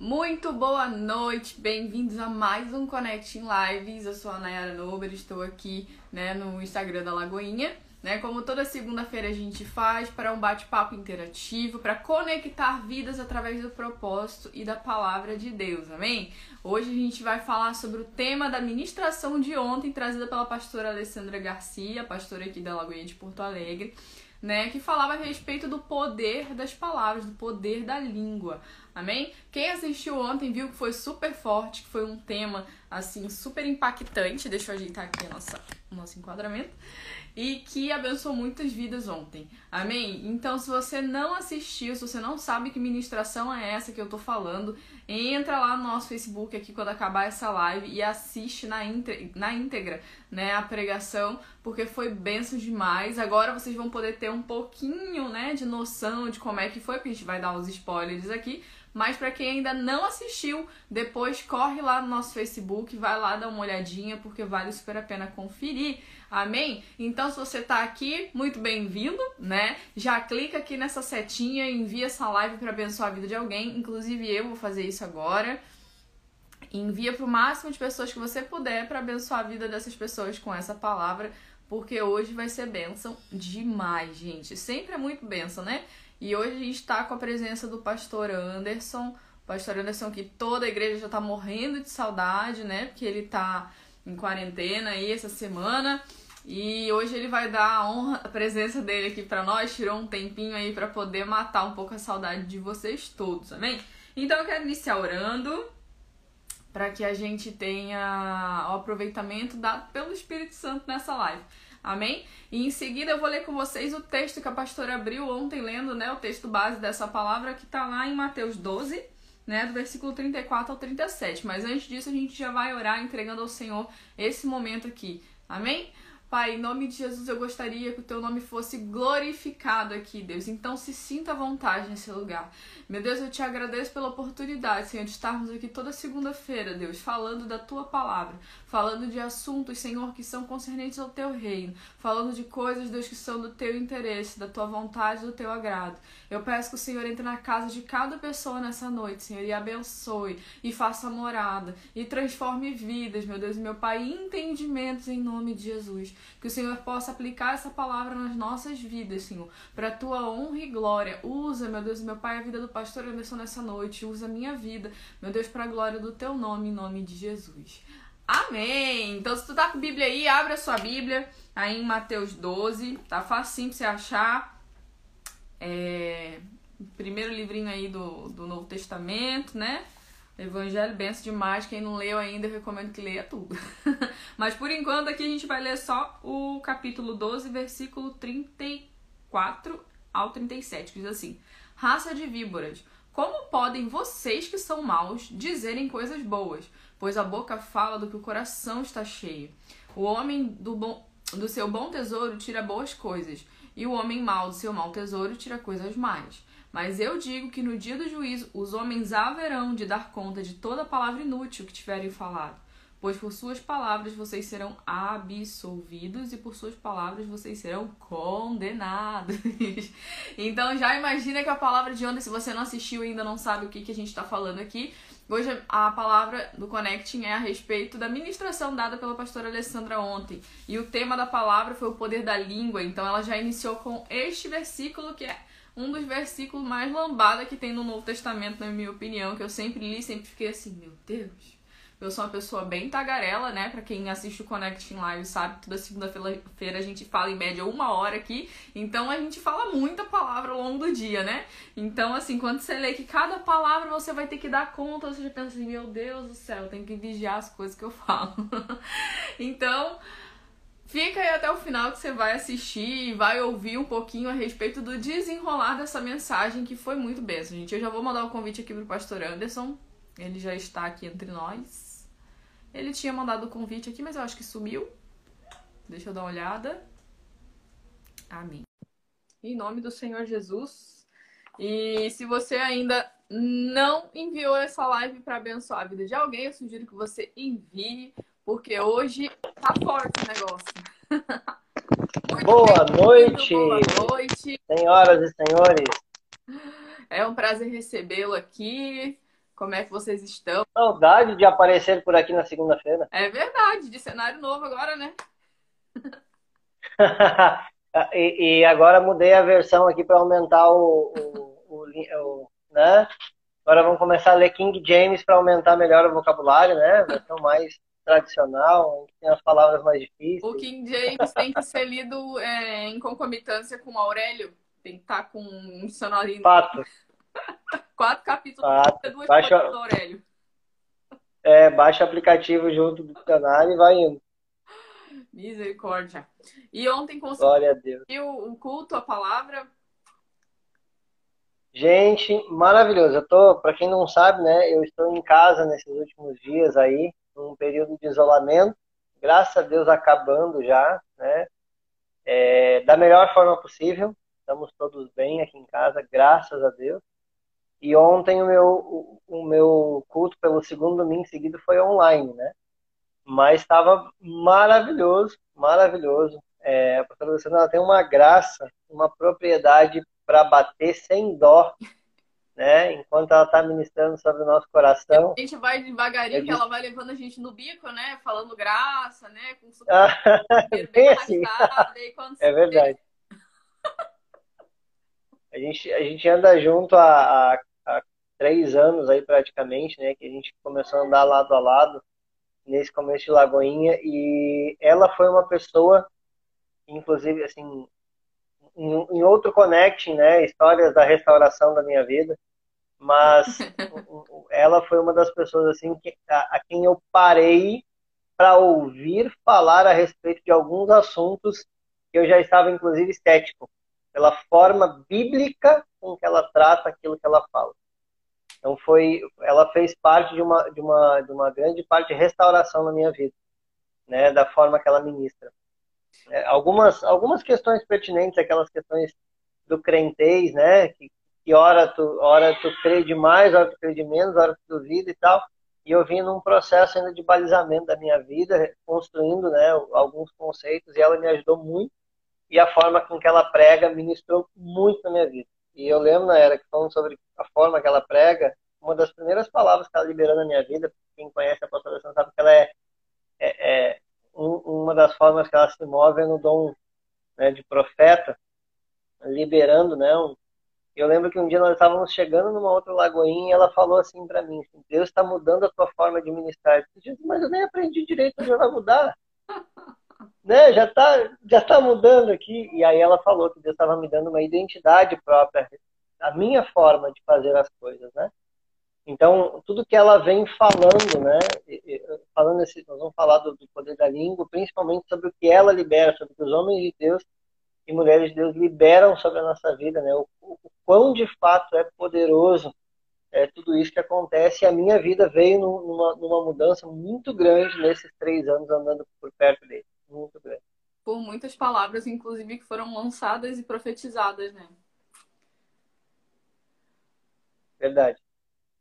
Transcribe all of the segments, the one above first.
Muito boa noite, bem-vindos a mais um Connecting Lives. Eu sou a Nayara Nober, estou aqui né, no Instagram da Lagoinha. Né, como toda segunda-feira a gente faz para um bate-papo interativo, para conectar vidas através do propósito e da palavra de Deus, amém? Hoje a gente vai falar sobre o tema da ministração de ontem, trazida pela pastora Alessandra Garcia, pastora aqui da Lagoinha de Porto Alegre né, que falava a respeito do poder das palavras, do poder da língua. Amém? Quem assistiu ontem viu que foi super forte, que foi um tema assim super impactante. Deixa eu ajeitar aqui a nossa, o nosso enquadramento e que abençoou muitas vidas ontem. Amém? Então, se você não assistiu, se você não sabe que ministração é essa que eu tô falando, entra lá no nosso Facebook aqui quando acabar essa live e assiste na, na íntegra, né, a pregação, porque foi benção demais. Agora vocês vão poder ter um pouquinho, né, de noção de como é que foi, porque a gente vai dar uns spoilers aqui, mas para quem ainda não assistiu, depois corre lá no nosso Facebook, vai lá dar uma olhadinha, porque vale super a pena conferir. Amém? Então, se você tá aqui, muito bem-vindo, né? Já clica aqui nessa setinha envia essa live para abençoar a vida de alguém. Inclusive, eu vou fazer isso agora. Envia para o máximo de pessoas que você puder para abençoar a vida dessas pessoas com essa palavra, porque hoje vai ser bênção demais, gente. Sempre é muito bênção, né? E hoje a gente está com a presença do pastor Anderson. O pastor Anderson que toda a igreja já está morrendo de saudade, né? Porque ele está em quarentena aí essa semana. E hoje ele vai dar a honra, a presença dele aqui para nós, tirou um tempinho aí para poder matar um pouco a saudade de vocês todos, amém? Então eu quero iniciar orando para que a gente tenha o aproveitamento dado pelo Espírito Santo nessa live. Amém? E em seguida eu vou ler com vocês o texto que a pastora abriu ontem lendo, né, o texto base dessa palavra que está lá em Mateus 12, né, do versículo 34 ao 37. Mas antes disso a gente já vai orar entregando ao Senhor esse momento aqui. Amém? Pai, em nome de Jesus, eu gostaria que o teu nome fosse glorificado aqui, Deus. Então se sinta à vontade nesse lugar. Meu Deus, eu te agradeço pela oportunidade, Senhor, de estarmos aqui toda segunda-feira, Deus, falando da tua palavra, falando de assuntos, Senhor, que são concernentes ao teu reino, falando de coisas, Deus, que são do teu interesse, da tua vontade, do teu agrado. Eu peço que o Senhor entre na casa de cada pessoa nessa noite, Senhor, e abençoe, e faça morada, e transforme vidas, meu Deus, meu Pai, entendimentos em nome de Jesus. Que o Senhor possa aplicar essa palavra nas nossas vidas, Senhor, para a tua honra e glória. Usa, meu Deus, meu Pai, a vida do pastor Anderson nessa noite. Usa a minha vida, meu Deus, para a glória do teu nome, em nome de Jesus. Amém! Então, se tu tá com a Bíblia aí, abre a sua Bíblia aí em Mateus 12. Tá facinho pra você achar. É... Primeiro livrinho aí do, do Novo Testamento, né? Evangelho, benção demais. Quem não leu ainda, eu recomendo que leia tudo. Mas por enquanto aqui a gente vai ler só o capítulo 12, versículo 34 ao 37, que diz assim: Raça de víboras, como podem vocês que são maus dizerem coisas boas? Pois a boca fala do que o coração está cheio. O homem do, bom, do seu bom tesouro tira boas coisas, e o homem mau do seu mau tesouro tira coisas más. Mas eu digo que no dia do juízo os homens haverão de dar conta de toda palavra inútil que tiverem falado. Pois por suas palavras vocês serão absolvidos e por suas palavras vocês serão condenados. então já imagina que a palavra de ontem, se você não assistiu ainda não sabe o que, que a gente está falando aqui, Hoje a palavra do Connecting é a respeito da ministração dada pela pastora Alessandra ontem. E o tema da palavra foi o poder da língua. Então ela já iniciou com este versículo que é um dos versículos mais lambada que tem no Novo Testamento, na minha opinião, que eu sempre li, sempre fiquei assim, meu Deus. Eu sou uma pessoa bem tagarela, né? Pra quem assiste o Connecting Live sabe, toda segunda-feira a gente fala em média uma hora aqui. Então a gente fala muita palavra ao longo do dia, né? Então, assim, quando você lê que cada palavra você vai ter que dar conta, você já pensa assim, meu Deus do céu, eu tenho que vigiar as coisas que eu falo. então, Fica aí até o final que você vai assistir e vai ouvir um pouquinho a respeito do desenrolar dessa mensagem que foi muito benção, gente. Eu já vou mandar o convite aqui pro pastor Anderson. Ele já está aqui entre nós. Ele tinha mandado o convite aqui, mas eu acho que sumiu. Deixa eu dar uma olhada. Amém. Em nome do Senhor Jesus. E se você ainda não enviou essa live para abençoar a vida de alguém, eu sugiro que você envie porque hoje tá forte o negócio. boa noite. Boa noite. Senhoras e senhores. É um prazer recebê-lo aqui. Como é que vocês estão? Saudade de aparecer por aqui na segunda-feira. É verdade, de cenário novo agora, né? e, e, agora mudei a versão aqui para aumentar o, o, o, o, né? Agora vamos começar a ler King James para aumentar melhor o vocabulário, né? Versão mais tradicional, tem as palavras mais difíceis. O King James tem que ser lido é, em concomitância com Aurélio. Tem que estar tá com um dicionário. Fato. Quatro capítulos, duas baixa... do Aurélio. É, baixa o aplicativo junto do dicionário e vai indo. Misericórdia. E ontem conseguiu o culto, a palavra? Gente, maravilhoso. Eu tô, para quem não sabe, né, eu estou em casa nesses últimos dias aí, num período de isolamento, graças a Deus acabando já, né? É, da melhor forma possível. Estamos todos bem aqui em casa, graças a Deus. E ontem o meu, o, o meu culto pelo segundo domingo seguido foi online, né? Mas estava maravilhoso, maravilhoso. É, a professora Luciana tem uma graça, uma propriedade para bater sem dó, né? Enquanto ela está ministrando sobre o nosso coração. A gente vai devagarinho, que ela vai levando a gente no bico, né? Falando graça, né? Com super... bem assim. é verdade. a, gente, a gente anda junto há, há, há três anos aí praticamente, né? Que a gente começou a andar lado a lado nesse começo de Lagoinha e ela foi uma pessoa, inclusive, assim, em, em outro connecting, né? Histórias da restauração da minha vida. Mas ela foi uma das pessoas assim que, a, a quem eu parei para ouvir falar a respeito de alguns assuntos que eu já estava inclusive estético pela forma bíblica com que ela trata aquilo que ela fala. Então foi, ela fez parte de uma de uma de uma grande parte de restauração na minha vida, né, da forma que ela ministra. É, algumas, algumas questões pertinentes, aquelas questões do crentez, né? Que, que hora tu, hora tu crê demais, hora tu crê de menos, hora tu duvida e tal. E eu vim num processo ainda de balizamento da minha vida, construindo né, alguns conceitos, e ela me ajudou muito. E a forma com que ela prega ministrou muito na minha vida. E eu lembro na era que falando sobre a forma que ela prega, uma das primeiras palavras que ela liberou na minha vida, quem conhece a pastora sabe que ela é, é, é um, uma das formas que ela se move é no dom né, de profeta, liberando, né? Um, eu lembro que um dia nós estávamos chegando numa outra lagoinha e ela falou assim para mim: assim, Deus está mudando a tua forma de ministrar. Eu disse, mas eu nem aprendi direito, já vai mudar. né? Já está já tá mudando aqui. E aí ela falou que Deus estava me dando uma identidade própria, a minha forma de fazer as coisas, né? Então, tudo que ela vem falando, né? Falando esse, nós vamos falar do, do, poder da língua, principalmente sobre o que ela libera, sobre o que os homens de Deus e mulheres de Deus liberam sobre a nossa vida, né? O, o, o quão de fato é poderoso é, tudo isso que acontece. E a minha vida veio numa, numa mudança muito grande nesses três anos andando por perto dele. Muito grande. Por muitas palavras, inclusive, que foram lançadas e profetizadas, né? Verdade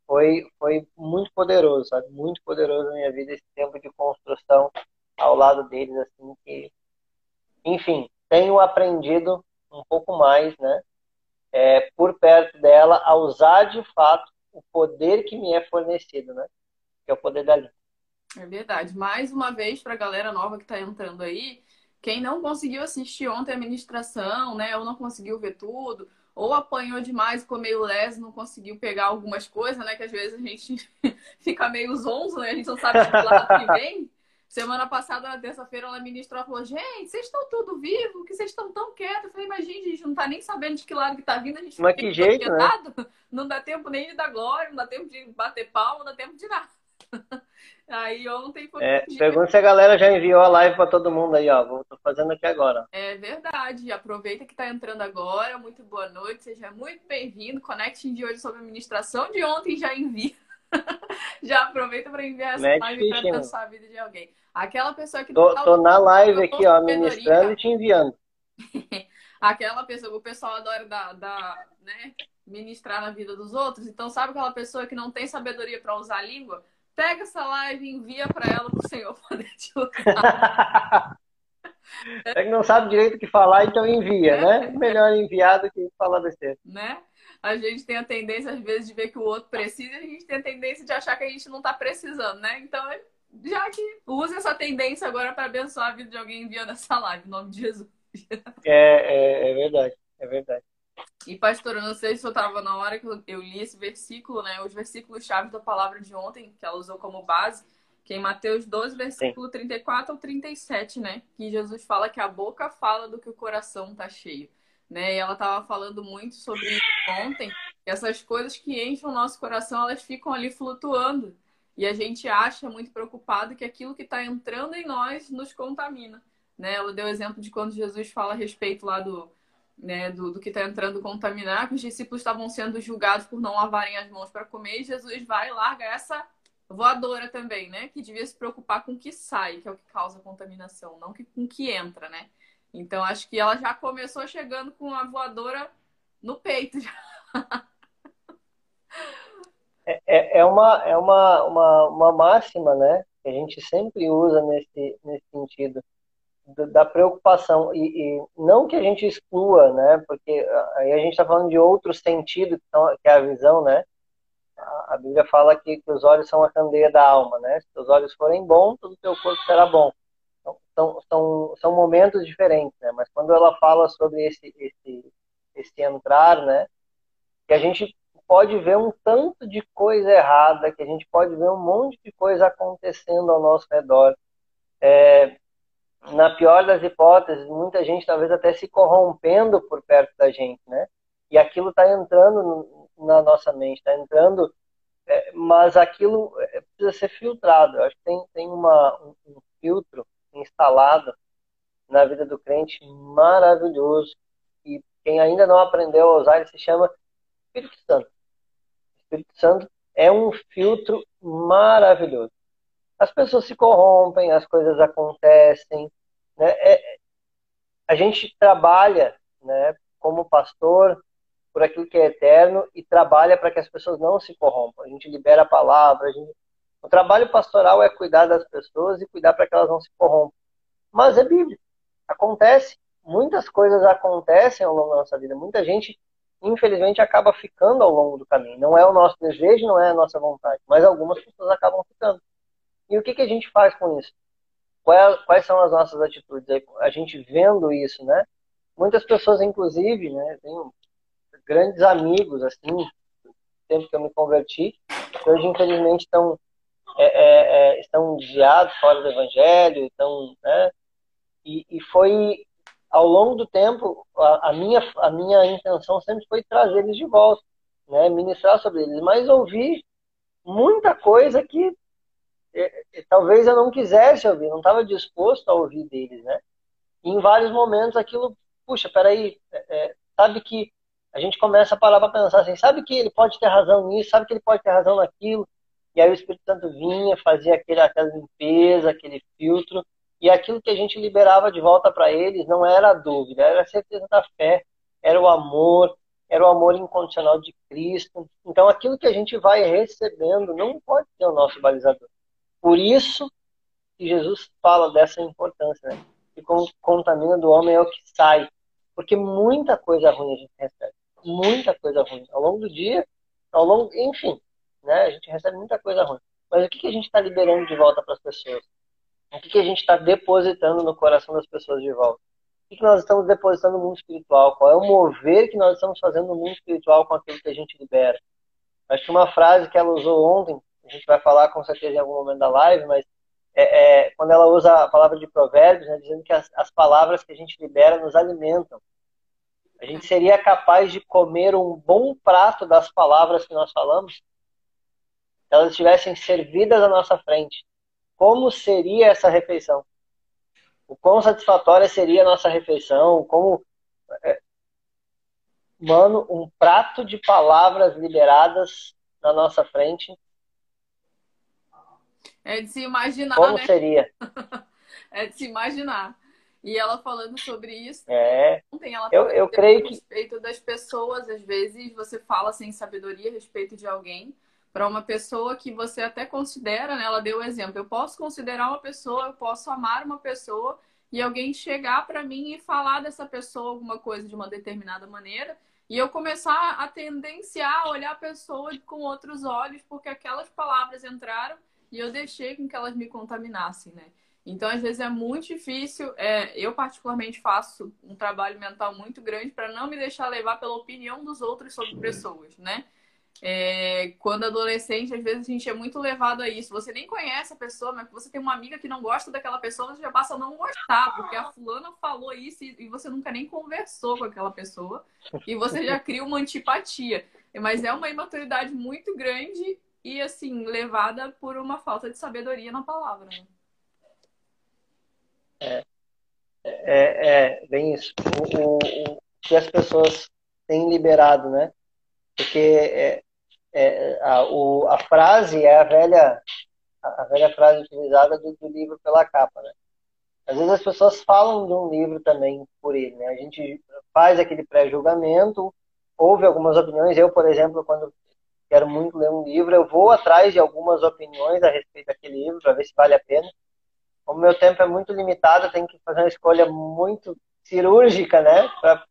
foi, foi muito poderoso, sabe? Muito poderoso na minha vida esse tempo de construção ao lado deles, assim, que, enfim, tenho aprendido um pouco mais, né? É, por perto dela, a usar de fato o poder que me é fornecido, né? Que é o poder da língua. É verdade. Mais uma vez, para a galera nova que está entrando aí, quem não conseguiu assistir ontem a ministração, né? Ou não conseguiu ver tudo, ou apanhou demais, ficou meio leso, não conseguiu pegar algumas coisas, né? Que às vezes a gente fica meio zonzo, né? A gente não sabe lado que vem. Semana passada, na terça-feira, ela ministrou, ela falou, gente, vocês estão tudo vivo, que vocês estão tão quietos. Eu falei, mas gente, a gente não tá nem sabendo de que lado que tá vindo, a gente mas que jeito, né? Não dá tempo nem de dar glória, não dá tempo de bater palma, não dá tempo de nada. Aí ontem foi. É, pergunta se a galera já enviou a live para todo mundo aí, ó. Vou, tô fazendo aqui agora. É verdade. Aproveita que está entrando agora. Muito boa noite, seja muito bem-vindo. Conecting de hoje sobre administração de ontem já envia. já aproveita para enviar essa live para pensar a vida de alguém. Aquela pessoa que tô, tá tô na live aqui, ó, ministrando e te enviando. aquela pessoa, o pessoal adora da, da, né, ministrar na vida dos outros. Então, sabe aquela pessoa que não tem sabedoria para usar a língua? Pega essa live e envia para ela para o Senhor poder te usar. É que não sabe direito o que falar, então envia, é. né? Melhor enviar do que falar besteira. Né? A gente tem a tendência, às vezes, de ver que o outro precisa e a gente tem a tendência de achar que a gente não está precisando, né? Então, já que use essa tendência agora para abençoar a vida de alguém enviando essa live, em nome de Jesus. É, é, é verdade, é verdade. E, pastor, eu não sei se eu estava na hora que eu li esse versículo, né? Os versículos chave da palavra de ontem, que ela usou como base, que é em Mateus 12, versículo Sim. 34 ao 37, né? Que Jesus fala que a boca fala do que o coração tá cheio. Né? E ela estava falando muito sobre isso ontem, que essas coisas que enchem o nosso coração, elas ficam ali flutuando. E a gente acha muito preocupado que aquilo que está entrando em nós nos contamina. Né? Ela deu exemplo de quando Jesus fala a respeito lá do, né, do, do que está entrando contaminar, que os discípulos estavam sendo julgados por não lavarem as mãos para comer, e Jesus vai e larga essa voadora também, né? Que devia se preocupar com o que sai, que é o que causa contaminação, não com o que entra, né? Então acho que ela já começou chegando com a voadora no peito. É, é, é, uma, é uma, uma, uma máxima, né? Que a gente sempre usa nesse, nesse sentido da preocupação e, e, não que a gente exclua, né? Porque aí a gente está falando de outro sentido que é a visão, né? A Bíblia fala que, que os olhos são a candeia da alma, né? Se os olhos forem bons, todo o teu corpo será bom. Então, são, são, são momentos diferentes, né? Mas quando ela fala sobre esse, esse, esse entrar, né? Que a gente pode ver um tanto de coisa errada, que a gente pode ver um monte de coisa acontecendo ao nosso redor. É, na pior das hipóteses, muita gente talvez até se corrompendo por perto da gente, né? E aquilo está entrando na nossa mente, está entrando, é, mas aquilo é, precisa ser filtrado. Eu acho que tem, tem uma, um, um filtro instalado na vida do crente maravilhoso. E quem ainda não aprendeu a usar, ele se chama Espírito Santo. Espírito Santo é um filtro maravilhoso. As pessoas se corrompem, as coisas acontecem. Né? É, a gente trabalha né, como pastor por aquilo que é eterno e trabalha para que as pessoas não se corrompam. A gente libera a palavra. A gente... O trabalho pastoral é cuidar das pessoas e cuidar para que elas não se corrompam. Mas é bíblico. Acontece. Muitas coisas acontecem ao longo da nossa vida. Muita gente, infelizmente, acaba ficando ao longo do caminho. Não é o nosso desejo, não é a nossa vontade. Mas algumas pessoas acabam ficando. E o que, que a gente faz com isso? É, quais são as nossas atitudes? A gente vendo isso, né? Muitas pessoas, inclusive, né? Tenho grandes amigos, assim, tempo que eu me converti, que hoje, infelizmente, estão, é, é, é, estão desviados fora do evangelho, estão, né? E, e foi, ao longo do tempo, a, a, minha, a minha intenção sempre foi trazer eles de volta, né? Ministrar sobre eles, mas ouvi muita coisa que é, é, talvez eu não quisesse ouvir, não estava disposto a ouvir deles, né? E em vários momentos aquilo, puxa, peraí, é, sabe que a gente começa a parar para pensar assim, sabe que ele pode ter razão nisso, sabe que ele pode ter razão naquilo, e aí o Espírito Santo vinha, fazia aquele, aquela limpeza, aquele filtro, e aquilo que a gente liberava de volta para eles não era a dúvida, era a certeza da fé, era o amor, era o amor incondicional de Cristo. Então aquilo que a gente vai recebendo não pode ser o nosso balizador. Por isso que Jesus fala dessa importância, né? Que contamina do homem é o que sai. Porque muita coisa ruim a gente recebe. Muita coisa ruim. Ao longo do dia, ao longo, enfim, né? A gente recebe muita coisa ruim. Mas o que, que a gente está liberando de volta para as pessoas? O que, que a gente está depositando no coração das pessoas de volta? O que, que nós estamos depositando no mundo espiritual? Qual é o mover que nós estamos fazendo no mundo espiritual com aquilo que a gente libera? Acho que uma frase que ela usou ontem, a gente vai falar com certeza em algum momento da live, mas é, é, quando ela usa a palavra de provérbios, né, dizendo que as, as palavras que a gente libera nos alimentam. A gente seria capaz de comer um bom prato das palavras que nós falamos? Elas estivessem servidas à nossa frente. Como seria essa refeição? O quão satisfatória seria a nossa refeição? Como. É, mano, um prato de palavras liberadas na nossa frente é de se imaginar, Como né? seria? é de se imaginar. E ela falando sobre isso. É. Ontem ela eu, eu creio que. A respeito das pessoas, às vezes você fala sem sabedoria a respeito de alguém para uma pessoa que você até considera, né? Ela deu o exemplo. Eu posso considerar uma pessoa, eu posso amar uma pessoa e alguém chegar para mim e falar dessa pessoa alguma coisa de uma determinada maneira e eu começar a tendenciar a olhar a pessoa com outros olhos, porque aquelas palavras entraram e eu deixei com que elas me contaminassem, né? Então, às vezes é muito difícil. É, eu, particularmente, faço um trabalho mental muito grande para não me deixar levar pela opinião dos outros sobre pessoas, né? É, quando adolescente, às vezes a gente é muito levado a isso. Você nem conhece a pessoa, mas você tem uma amiga que não gosta daquela pessoa, você já passa a não gostar, porque a fulana falou isso e você nunca nem conversou com aquela pessoa e você já cria uma antipatia. Mas é uma imaturidade muito grande e, assim, levada por uma falta de sabedoria na palavra. Né? É, é, é bem isso. O, o, o, que as pessoas têm liberado, né? Porque é, é, a, o, a frase é a velha, a velha frase utilizada do, do, livro pela capa, né? Às vezes as pessoas falam de um livro também por ele, né? A gente faz aquele pré-julgamento, ouve algumas opiniões. Eu, por exemplo, quando quero muito ler um livro, eu vou atrás de algumas opiniões a respeito daquele livro para ver se vale a pena o meu tempo é muito limitado, eu tenho que fazer uma escolha muito cirúrgica, né, para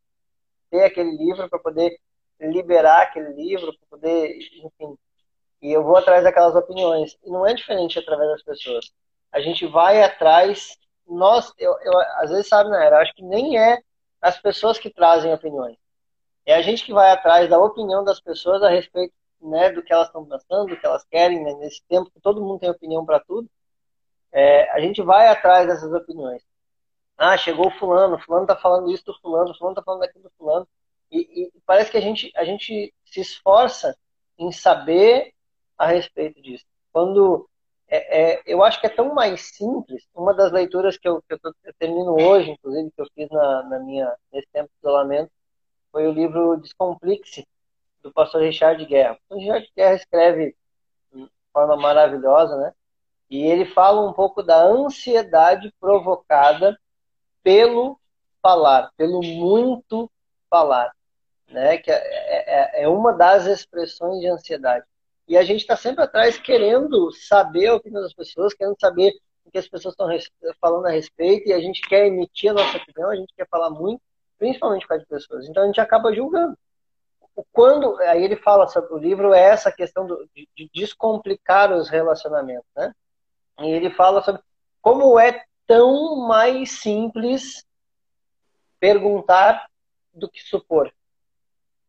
ter aquele livro, para poder liberar aquele livro, para poder, enfim. E eu vou atrás daquelas opiniões. E não é diferente através das pessoas. A gente vai atrás, nós, eu, eu às vezes sabe, né, eu acho que nem é as pessoas que trazem opiniões. É a gente que vai atrás da opinião das pessoas a respeito né, do que elas estão pensando, do que elas querem, né, nesse tempo que todo mundo tem opinião para tudo é, a gente vai atrás dessas opiniões. Ah, chegou fulano, fulano está falando isso do fulano, fulano está falando daquilo do fulano. E, e, parece que a gente, a gente se esforça em saber a respeito disso. Quando é, é, eu acho que é tão mais simples. Uma das leituras que eu, que eu, eu termino hoje, inclusive, que eu fiz na, na, minha, nesse tempo de isolamento, foi o livro Descomplixe, do pastor Richard Guerra. O Richard Guerra escreve de forma maravilhosa, né? E ele fala um pouco da ansiedade provocada pelo falar, pelo muito falar, né? Que é, é, é uma das expressões de ansiedade. E a gente está sempre atrás querendo saber a opinião das pessoas, querendo saber o que as pessoas estão falando a respeito, e a gente quer emitir a nossa opinião, a gente quer falar muito, principalmente com as pessoas. Então a gente acaba julgando. Quando, aí ele fala sobre o livro, é essa questão do, de, de descomplicar os relacionamentos, né? E ele fala sobre como é tão mais simples perguntar do que supor.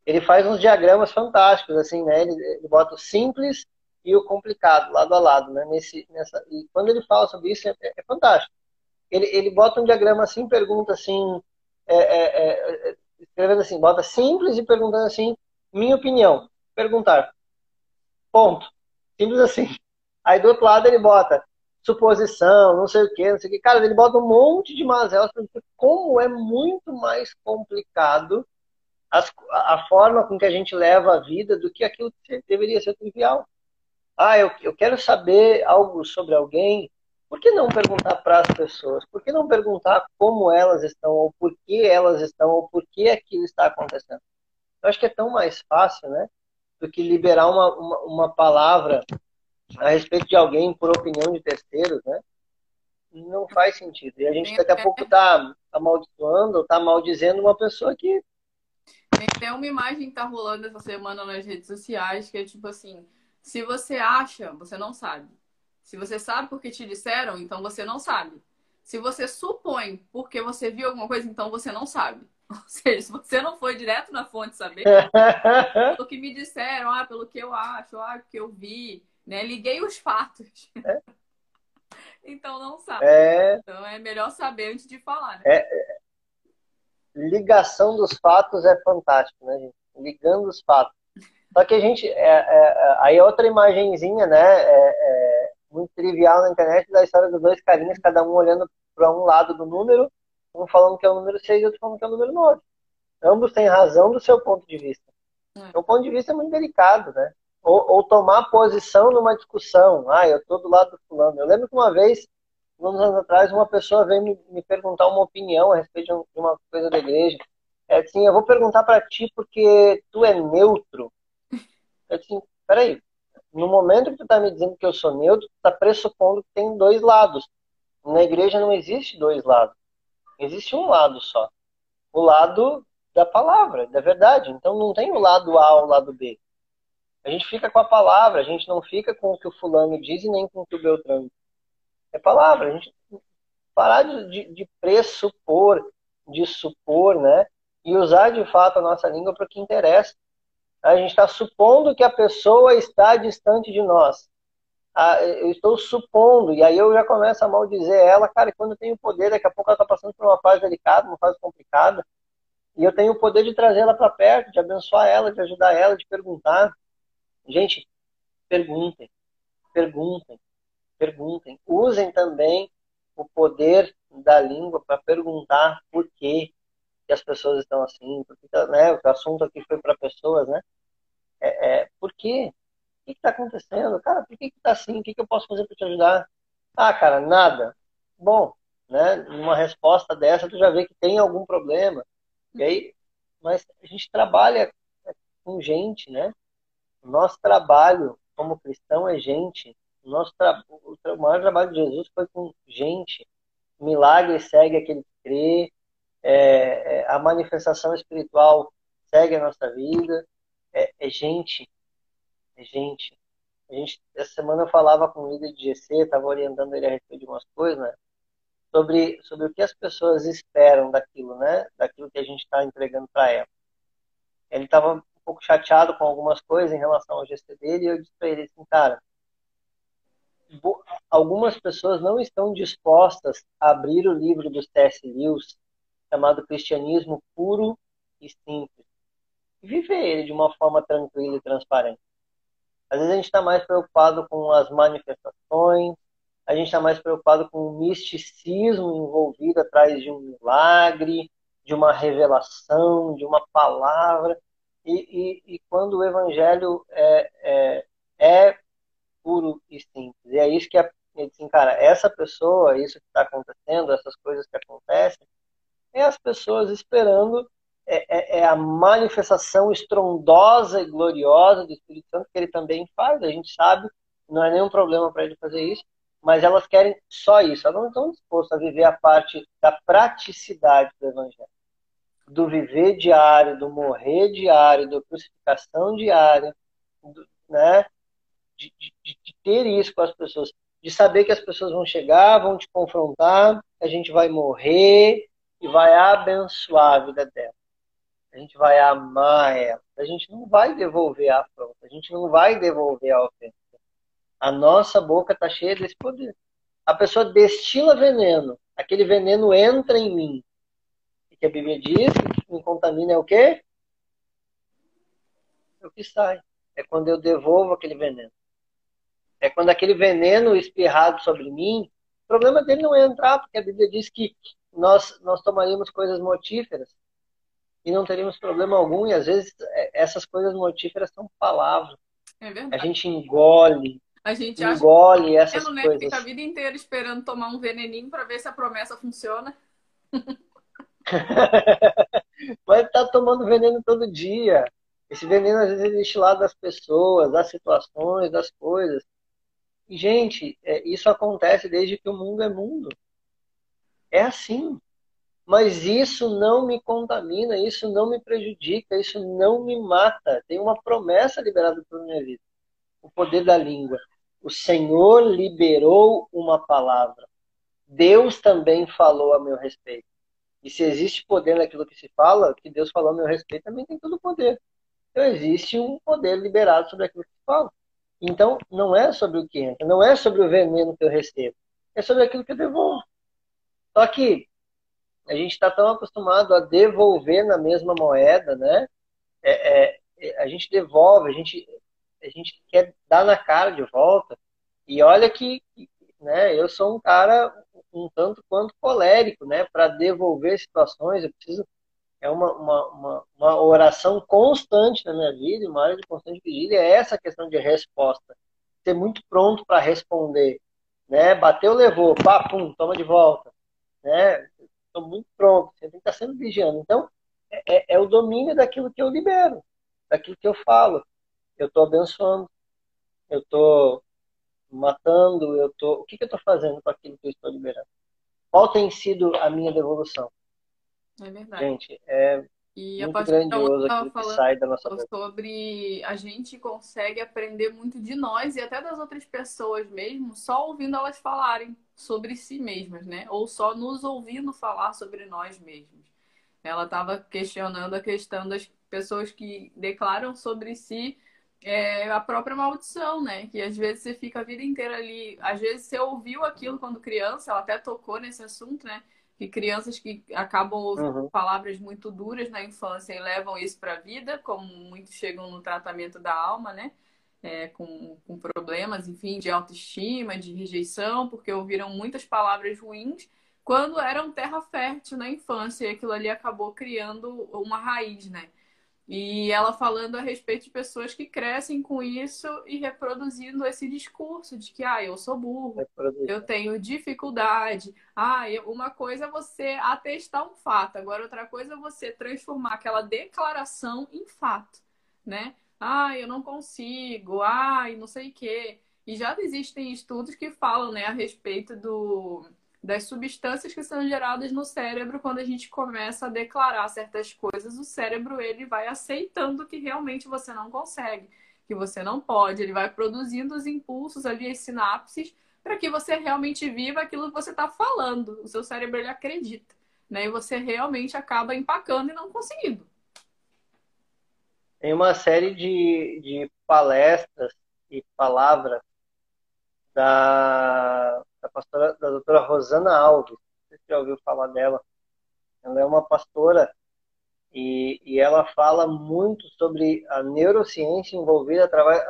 Ele faz uns diagramas fantásticos, assim, né? Ele, ele bota o simples e o complicado lado a lado, né? Nesse, nessa, e quando ele fala sobre isso, é, é fantástico. Ele, ele bota um diagrama assim, pergunta assim, é, é, é, escrevendo assim, bota simples e perguntando assim, minha opinião. Perguntar. Ponto. Simples assim. Aí do outro lado ele bota suposição, não sei o que, não sei o que. Cara, ele bota um monte de mazelas como é muito mais complicado as, a forma com que a gente leva a vida do que aquilo que deveria ser trivial. Ah, eu, eu quero saber algo sobre alguém. Por que não perguntar para as pessoas? Por que não perguntar como elas estão, ou por que elas estão, ou por que aquilo está acontecendo? Eu acho que é tão mais fácil, né? Do que liberar uma, uma, uma palavra a respeito de alguém por opinião de terceiros, né? Não faz sentido. E a gente daqui a pouco está amaldiçoando ou está maldizendo uma pessoa que. Tem até uma imagem que tá rolando essa semana nas redes sociais que é tipo assim: se você acha, você não sabe. Se você sabe porque te disseram, então você não sabe. Se você supõe porque você viu alguma coisa, então você não sabe. Ou seja, se você não foi direto na fonte saber, pelo que me disseram, ah, pelo que eu acho, ah, que eu vi, né? Liguei os fatos. É. então não sabe. É... Então é melhor saber antes de falar. Né? É... é. Ligação dos fatos é fantástico, né, gente? Ligando os fatos. Só que a gente. É, é, aí outra imagenzinha, né? muito trivial na internet da história dos dois carinhas, cada um olhando para um lado do número, um falando que é o número 6 e outro falando que é o número 9. Ambos têm razão do seu ponto de vista. É. Então, o ponto de vista é muito delicado, né? ou, ou tomar posição numa discussão. Ah, eu estou do lado do fulano. Eu lembro que uma vez, uns anos atrás, uma pessoa veio me, me perguntar uma opinião a respeito de uma coisa da igreja. É assim, eu vou perguntar para ti porque tu é neutro. Eu disse, peraí, no momento que tu está me dizendo que eu sou neutro, tu está pressupondo que tem dois lados. Na igreja não existe dois lados. Existe um lado só. O lado da palavra, da verdade. Então não tem o lado A ou o lado B. A gente fica com a palavra, a gente não fica com o que o fulano diz e nem com o que o Beltrano. É palavra, a gente parar de, de, de pressupor, de supor, né? E usar de fato a nossa língua para o que interessa. A gente está supondo que a pessoa está distante de nós. Eu estou supondo, e aí eu já começo a maldizer ela, cara, quando eu tenho poder, daqui a pouco ela está passando por uma fase delicada, uma fase complicada, e eu tenho o poder de trazer ela para perto, de abençoar ela, de ajudar ela, de perguntar. Gente, perguntem, perguntem, perguntem. Usem também o poder da língua para perguntar por quê que as pessoas estão assim, porque, né, o assunto aqui foi para pessoas, né? É, é, por quê? O que está acontecendo? Cara, por que está assim? O que, que eu posso fazer para te ajudar? Ah, cara, nada. Bom, né? Numa resposta dessa, tu já vê que tem algum problema. E aí, mas a gente trabalha com gente, né? Nosso trabalho como cristão é gente. O nosso tra... o maior trabalho de Jesus foi com gente. Milagre segue aquele que crê. É, é, a manifestação espiritual segue a nossa vida. É, é gente. É gente. A gente. Essa semana eu falava com o líder de GC, estava orientando ele a respeito de umas coisas, né? Sobre, sobre o que as pessoas esperam daquilo, né? Daquilo que a gente está entregando para ela. Ele estava um pouco chateado com algumas coisas em relação ao GC dele e eu disse para ele assim, cara, algumas pessoas não estão dispostas a abrir o livro do C.S. Lewis chamado Cristianismo Puro e Simples e viver ele de uma forma tranquila e transparente. Às vezes a gente está mais preocupado com as manifestações, a gente está mais preocupado com o misticismo envolvido atrás de um milagre, de uma revelação, de uma palavra. E, e, e quando o evangelho é, é, é, puro e simples, e é isso que a, ele diz, cara, essa pessoa, isso que está acontecendo, essas coisas que acontecem, é as pessoas esperando é, é, é, a manifestação estrondosa e gloriosa do Espírito Santo que ele também faz. A gente sabe, não é nenhum problema para ele fazer isso, mas elas querem só isso. Elas não estão dispostas a viver a parte da praticidade do Evangelho do viver diário, do morrer diário, da crucificação diária, do, né? De, de, de, ter isso com as pessoas, de saber que as pessoas vão chegar, vão te confrontar, a gente vai morrer e vai abençoar a vida dela. A gente vai amar ela. A gente não vai devolver a afronta, a gente não vai devolver a ofensa. A nossa boca está cheia desse poder. A pessoa destila veneno, aquele veneno entra em mim, que a Bíblia diz, que me contamina é o quê? É o que sai. É quando eu devolvo aquele veneno. É quando aquele veneno espirrado sobre mim, o problema dele não é entrar, porque a Bíblia diz que nós, nós tomaríamos coisas mortíferas e não teríamos problema algum, e às vezes é, essas coisas mortíferas são palavras. É verdade. A gente engole. A gente engole acha essas né, coisas. fica a vida inteira esperando tomar um veneninho para ver se a promessa funciona. Mas tá tomando veneno todo dia. Esse veneno às vezes existe lá das pessoas, das situações, das coisas. Gente, é, isso acontece desde que o mundo é mundo. É assim. Mas isso não me contamina, isso não me prejudica, isso não me mata. Tem uma promessa liberada por minha vida. O poder da língua. O Senhor liberou uma palavra. Deus também falou a meu respeito. E se existe poder naquilo que se fala, que Deus falou a meu respeito, também tem todo o poder. Então existe um poder liberado sobre aquilo que se fala. Então não é sobre o que entra, não é sobre o veneno que eu recebo, é sobre aquilo que eu devolvo. Só que a gente está tão acostumado a devolver na mesma moeda, né? É, é, a gente devolve, a gente, a gente quer dar na cara de volta. E olha que né, eu sou um cara um tanto quanto colérico, né? Para devolver situações, eu preciso. É uma, uma, uma, uma, oração constante na minha vida, uma área de constante vigília é essa questão de resposta. Ser muito pronto para responder. Né? Bateu, levou, pá, pum, toma de volta. Né? Estou muito pronto, você tem que estar tá sempre vigiando. Então, é, é, é o domínio daquilo que eu libero, daquilo que eu falo. Eu estou abençoando, eu estou matando, eu tô, o que, que eu estou fazendo com aquilo que eu estou liberando? Qual tem sido a minha devolução? É verdade. Gente, é, E muito a grandioso aquilo que sai da nossa boca. sobre a gente consegue aprender muito de nós e até das outras pessoas mesmo, só ouvindo elas falarem sobre si mesmas, né? Ou só nos ouvindo falar sobre nós mesmos. Ela estava questionando a questão das pessoas que declaram sobre si é, a própria maldição, né? Que às vezes você fica a vida inteira ali. Às vezes você ouviu aquilo quando criança, ela até tocou nesse assunto, né? Que crianças que acabam ouvindo uhum. palavras muito duras na infância e levam isso para a vida, como muitos chegam no tratamento da alma, né? É, com, com problemas, enfim, de autoestima, de rejeição, porque ouviram muitas palavras ruins quando eram terra fértil na infância e aquilo ali acabou criando uma raiz, né? E ela falando a respeito de pessoas que crescem com isso e reproduzindo esse discurso de que, ah, eu sou burro, eu tenho dificuldade. Ah, uma coisa é você atestar um fato, agora outra coisa é você transformar aquela declaração em fato, né? Ah, eu não consigo, ah, e não sei o quê. E já existem estudos que falam, né, a respeito do das substâncias que são geradas no cérebro quando a gente começa a declarar certas coisas, o cérebro ele vai aceitando que realmente você não consegue, que você não pode, ele vai produzindo os impulsos ali, as sinapses, para que você realmente viva aquilo que você está falando. O seu cérebro ele acredita, né? E você realmente acaba empacando e não conseguindo. Tem uma série de, de palestras e palavras da da pastora, da doutora Rosana Alves. Você já ouviu falar dela? Ela é uma pastora e, e ela fala muito sobre a neurociência envolvida através,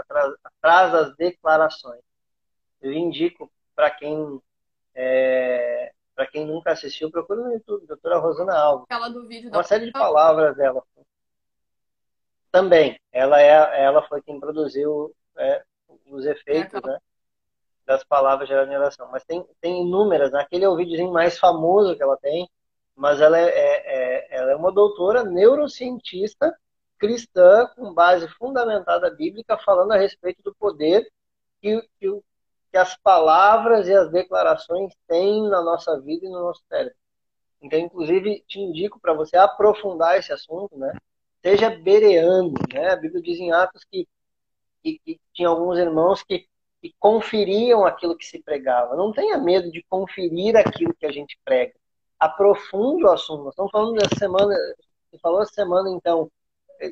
atrás das declarações. Eu indico para quem é, para quem nunca assistiu, procura no YouTube, doutora Rosana Alves. Ela do vídeo Uma série de palavras dela. Também. Ela, é, ela foi quem produziu é, os efeitos, é né? Das palavras gerando em. Mas tem, tem inúmeras, naquele né? é o videozinho mais famoso que ela tem, mas ela é, é, é, ela é uma doutora neurocientista cristã com base fundamentada bíblica falando a respeito do poder que, que, que as palavras e as declarações têm na nossa vida e no nosso cérebro. Então, inclusive, te indico para você aprofundar esse assunto, né? Seja bereando, né? A Bíblia diz em Atos que, que, que tinha alguns irmãos que e conferiam aquilo que se pregava. Não tenha medo de conferir aquilo que a gente prega. Aprofunde o assunto. Nós estamos falando dessa semana, você falou essa semana, então,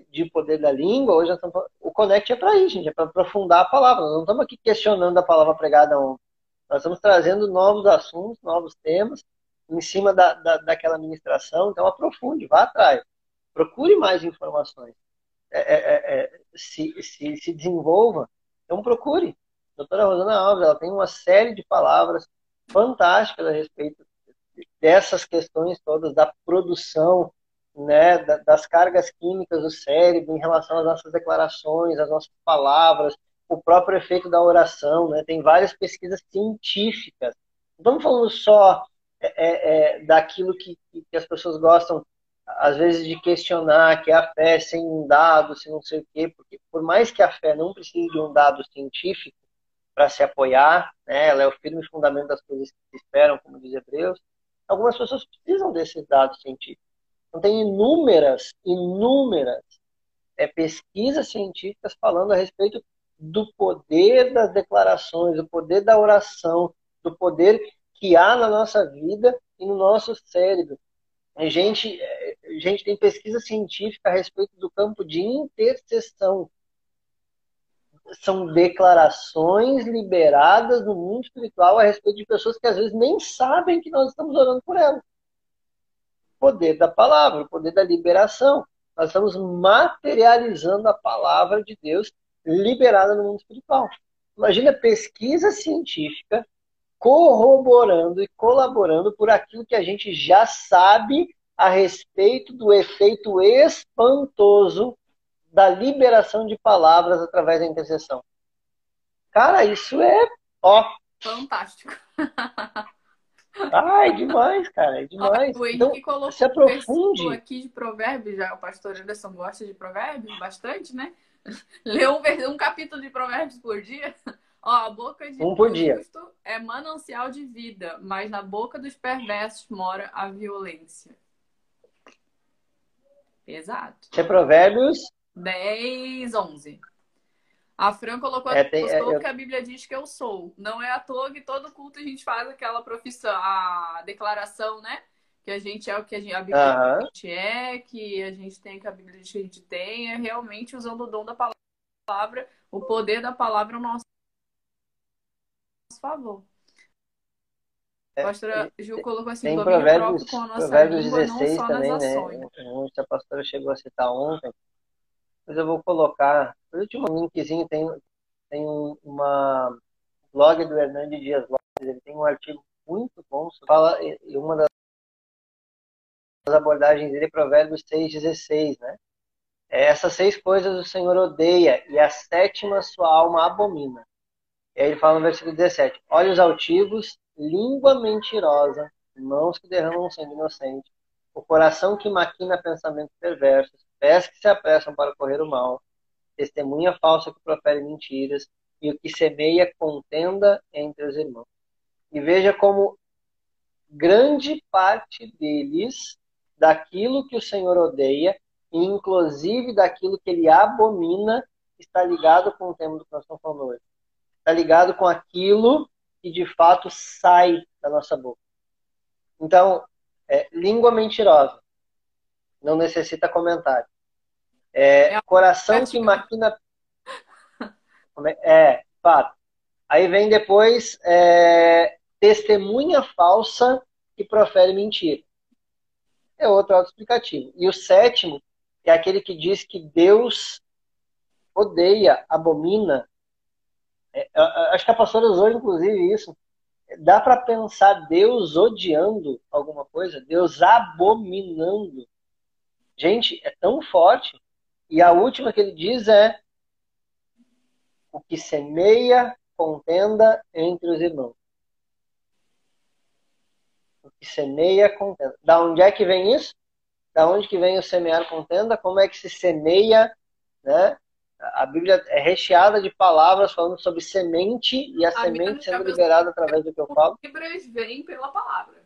de poder da língua, hoje estamos, o Connect é para isso, gente, é para aprofundar a palavra. Nós não estamos aqui questionando a palavra pregada ontem. Nós estamos trazendo novos assuntos, novos temas, em cima da, da, daquela ministração. Então, aprofunde, vá atrás. Procure mais informações. É, é, é, é se, se, se desenvolva. Então, procure doutora Rosana Alves, ela tem uma série de palavras fantásticas a respeito dessas questões todas da produção, né, das cargas químicas do cérebro em relação às nossas declarações, às nossas palavras, o próprio efeito da oração, né, tem várias pesquisas científicas. Não falando só é, é, é daquilo que, que as pessoas gostam às vezes de questionar que a fé sem um dado, se não sei o quê, porque por mais que a fé não precise de um dado científico, para se apoiar, né? ela é o firme fundamento das coisas que se esperam, como diz Hebreus. Algumas pessoas precisam desses dados científicos. Então, tem inúmeras, inúmeras é, pesquisas científicas falando a respeito do poder das declarações, do poder da oração, do poder que há na nossa vida e no nosso cérebro. A gente, a gente tem pesquisa científica a respeito do campo de intercessão são declarações liberadas no mundo espiritual a respeito de pessoas que às vezes nem sabem que nós estamos orando por elas. Poder da palavra, poder da liberação. Nós estamos materializando a palavra de Deus liberada no mundo espiritual. Imagina pesquisa científica corroborando e colaborando por aquilo que a gente já sabe a respeito do efeito espantoso da liberação de palavras através da intercessão. Cara, isso é ó. Fantástico. É demais, cara, é demais. O então, colocou se aprofunde. aqui de provérbios, já o pastor Anderson gosta de provérbios bastante, né? Lê um, um capítulo de provérbios por dia. Ó, a boca de um por dia. é manancial de vida, mas na boca dos perversos mora a violência. Exato. Isso é Provérbios 10, 11. A Fran colocou É, tem- é, eu- que a Bíblia diz que eu sou. Não é à toa que todo culto a gente faz aquela profissão, a declaração, né? Que a gente é o que a, gente, a Bíblia diz que a gente é, que a gente tem, que a Bíblia diz que a gente tem, é realmente usando o dom da palavra, o poder da palavra ao nosso favor. A pastora Ju colocou assim, É, Tem Provérbios, próprio com a nossa Provérbios língua, 16 não só também, nas né? ações. Onde a pastora chegou a citar ontem. Mas eu vou colocar. O último linkzinho tem, tem um- uma blog do Hernandes Dias Lopes. Ele tem um artigo muito bom. Fala, e uma das abordagens dele é Provérbios 6,16, né? É, Essas seis coisas o Senhor odeia, e a sétima sua alma abomina. E aí ele fala no versículo 17: Olhos altivos, língua mentirosa, mãos que derramam sangue inocente, o coração que maquina pensamentos perversos, pés que se apressam para correr o mal, testemunha falsa que profere mentiras, e o que semeia contenda entre os irmãos. E veja como grande parte deles, daquilo que o Senhor odeia, inclusive daquilo que ele abomina, está ligado com o tema do que nós estamos falando hoje. Está ligado com aquilo que de fato sai da nossa boca. Então, é, língua mentirosa. Não necessita comentário. É, É coração prática. que maquina. É, é, fato. Aí vem depois é, testemunha falsa que profere mentira. É outro autoexplicativo. E o sétimo é aquele que diz que Deus odeia, abomina. É, acho que a pastora usou inclusive isso. Dá para pensar Deus odiando alguma coisa, Deus abominando. Gente, é tão forte. E a última que ele diz é: o que semeia contenda entre os irmãos. O que semeia contenda. Da onde é que vem isso? Da onde que vem o semear contenda? Como é que se semeia, né? A Bíblia é recheada de palavras falando sobre semente e a, A semente sendo liberada através do que eu falo. Libras vem pela palavra.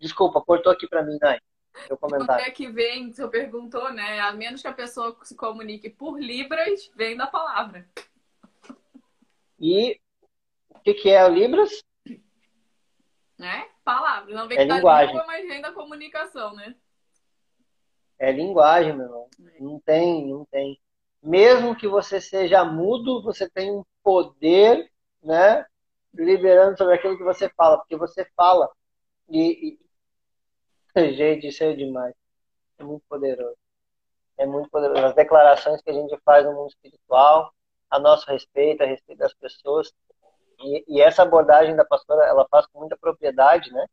Desculpa, cortou aqui para mim, Nai. Seu comentário. é que vem, você perguntou, né? A menos que a pessoa se comunique por Libras, vem da palavra. E o que, que é o Libras? Né? Palavra. Não vem É da linguagem. língua, mas vem da comunicação, né? É linguagem, meu irmão. Não tem, não tem. Mesmo que você seja mudo, você tem um poder, né? Liberando sobre aquilo que você fala, porque você fala. E, e... gente, isso é demais. É muito poderoso. É muito poderoso. As declarações que a gente faz no mundo espiritual, a nosso respeito, a respeito das pessoas. E, e essa abordagem da pastora, ela faz com muita propriedade, né?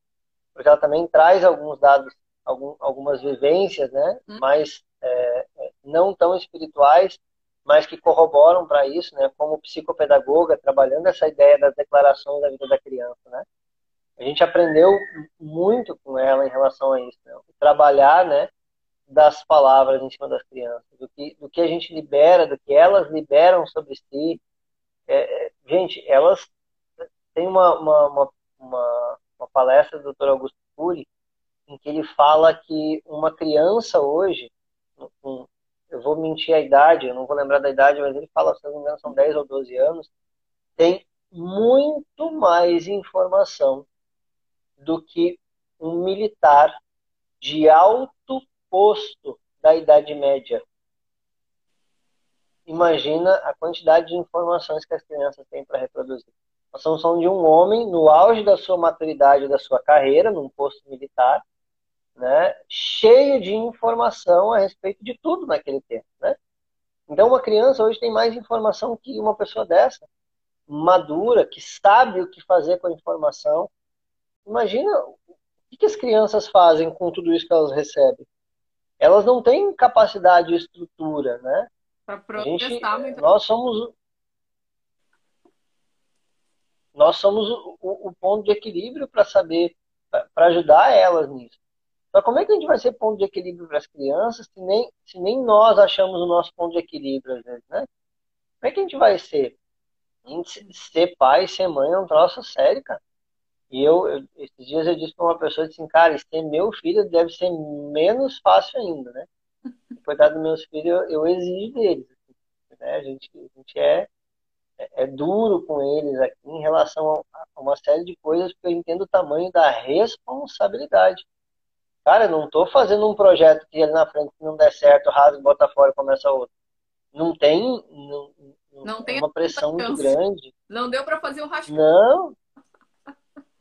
Porque ela também traz alguns dados algum, algumas vivências, né? Hum. Mas é, é, não tão espirituais, mas que corroboram para isso, né? Como psicopedagoga, trabalhando essa ideia das declarações da vida da criança, né? A gente aprendeu muito com ela em relação a isso, né? Trabalhar, né? Das palavras em cima das crianças, do que, do que a gente libera, do que elas liberam sobre si. É, é, gente, elas tem uma, uma, uma, uma, palestra do Dr. Augusto Cury em que ele fala que uma criança hoje, eu vou mentir a idade, eu não vou lembrar da idade, mas ele fala, se não me engano, são 10 ou 12 anos, tem muito mais informação do que um militar de alto posto da Idade Média. Imagina a quantidade de informações que as crianças têm para reproduzir. Estamos falando de um homem no auge da sua maturidade, da sua carreira, num posto militar, né, cheio de informação a respeito de tudo naquele tempo. Né? Então, uma criança hoje tem mais informação que uma pessoa dessa, madura, que sabe o que fazer com a informação. Imagina o que as crianças fazem com tudo isso que elas recebem. Elas não têm capacidade e estrutura, né? Para protestar gente, muito. Nós somos nós somos o, o, ponto de equilíbrio para saber, para ajudar elas nisso. Só como é que a gente vai ser ponto de equilíbrio para as crianças se nem, se nem nós achamos o nosso ponto de equilíbrio, às vezes, né? Como é que a gente vai ser? A gente ser pai, ser mãe é um troço sério, cara. E eu, eu esses dias eu disse para uma pessoa assim, cara, ser meu filho deve ser menos fácil ainda, né? Coitado dos meus filhos, eu, eu exijo deles. Assim, né? A gente, a gente é, é, é, duro com eles aqui em relação a, uma série de coisas, porque eu entendo o tamanho da responsabilidade. Cara, eu não estou fazendo um projeto que ali na frente, não der certo, rasga, bota fora e começa outro. Não tem, não, não tem uma pressão muito grande. Não deu para fazer o raspão. Não,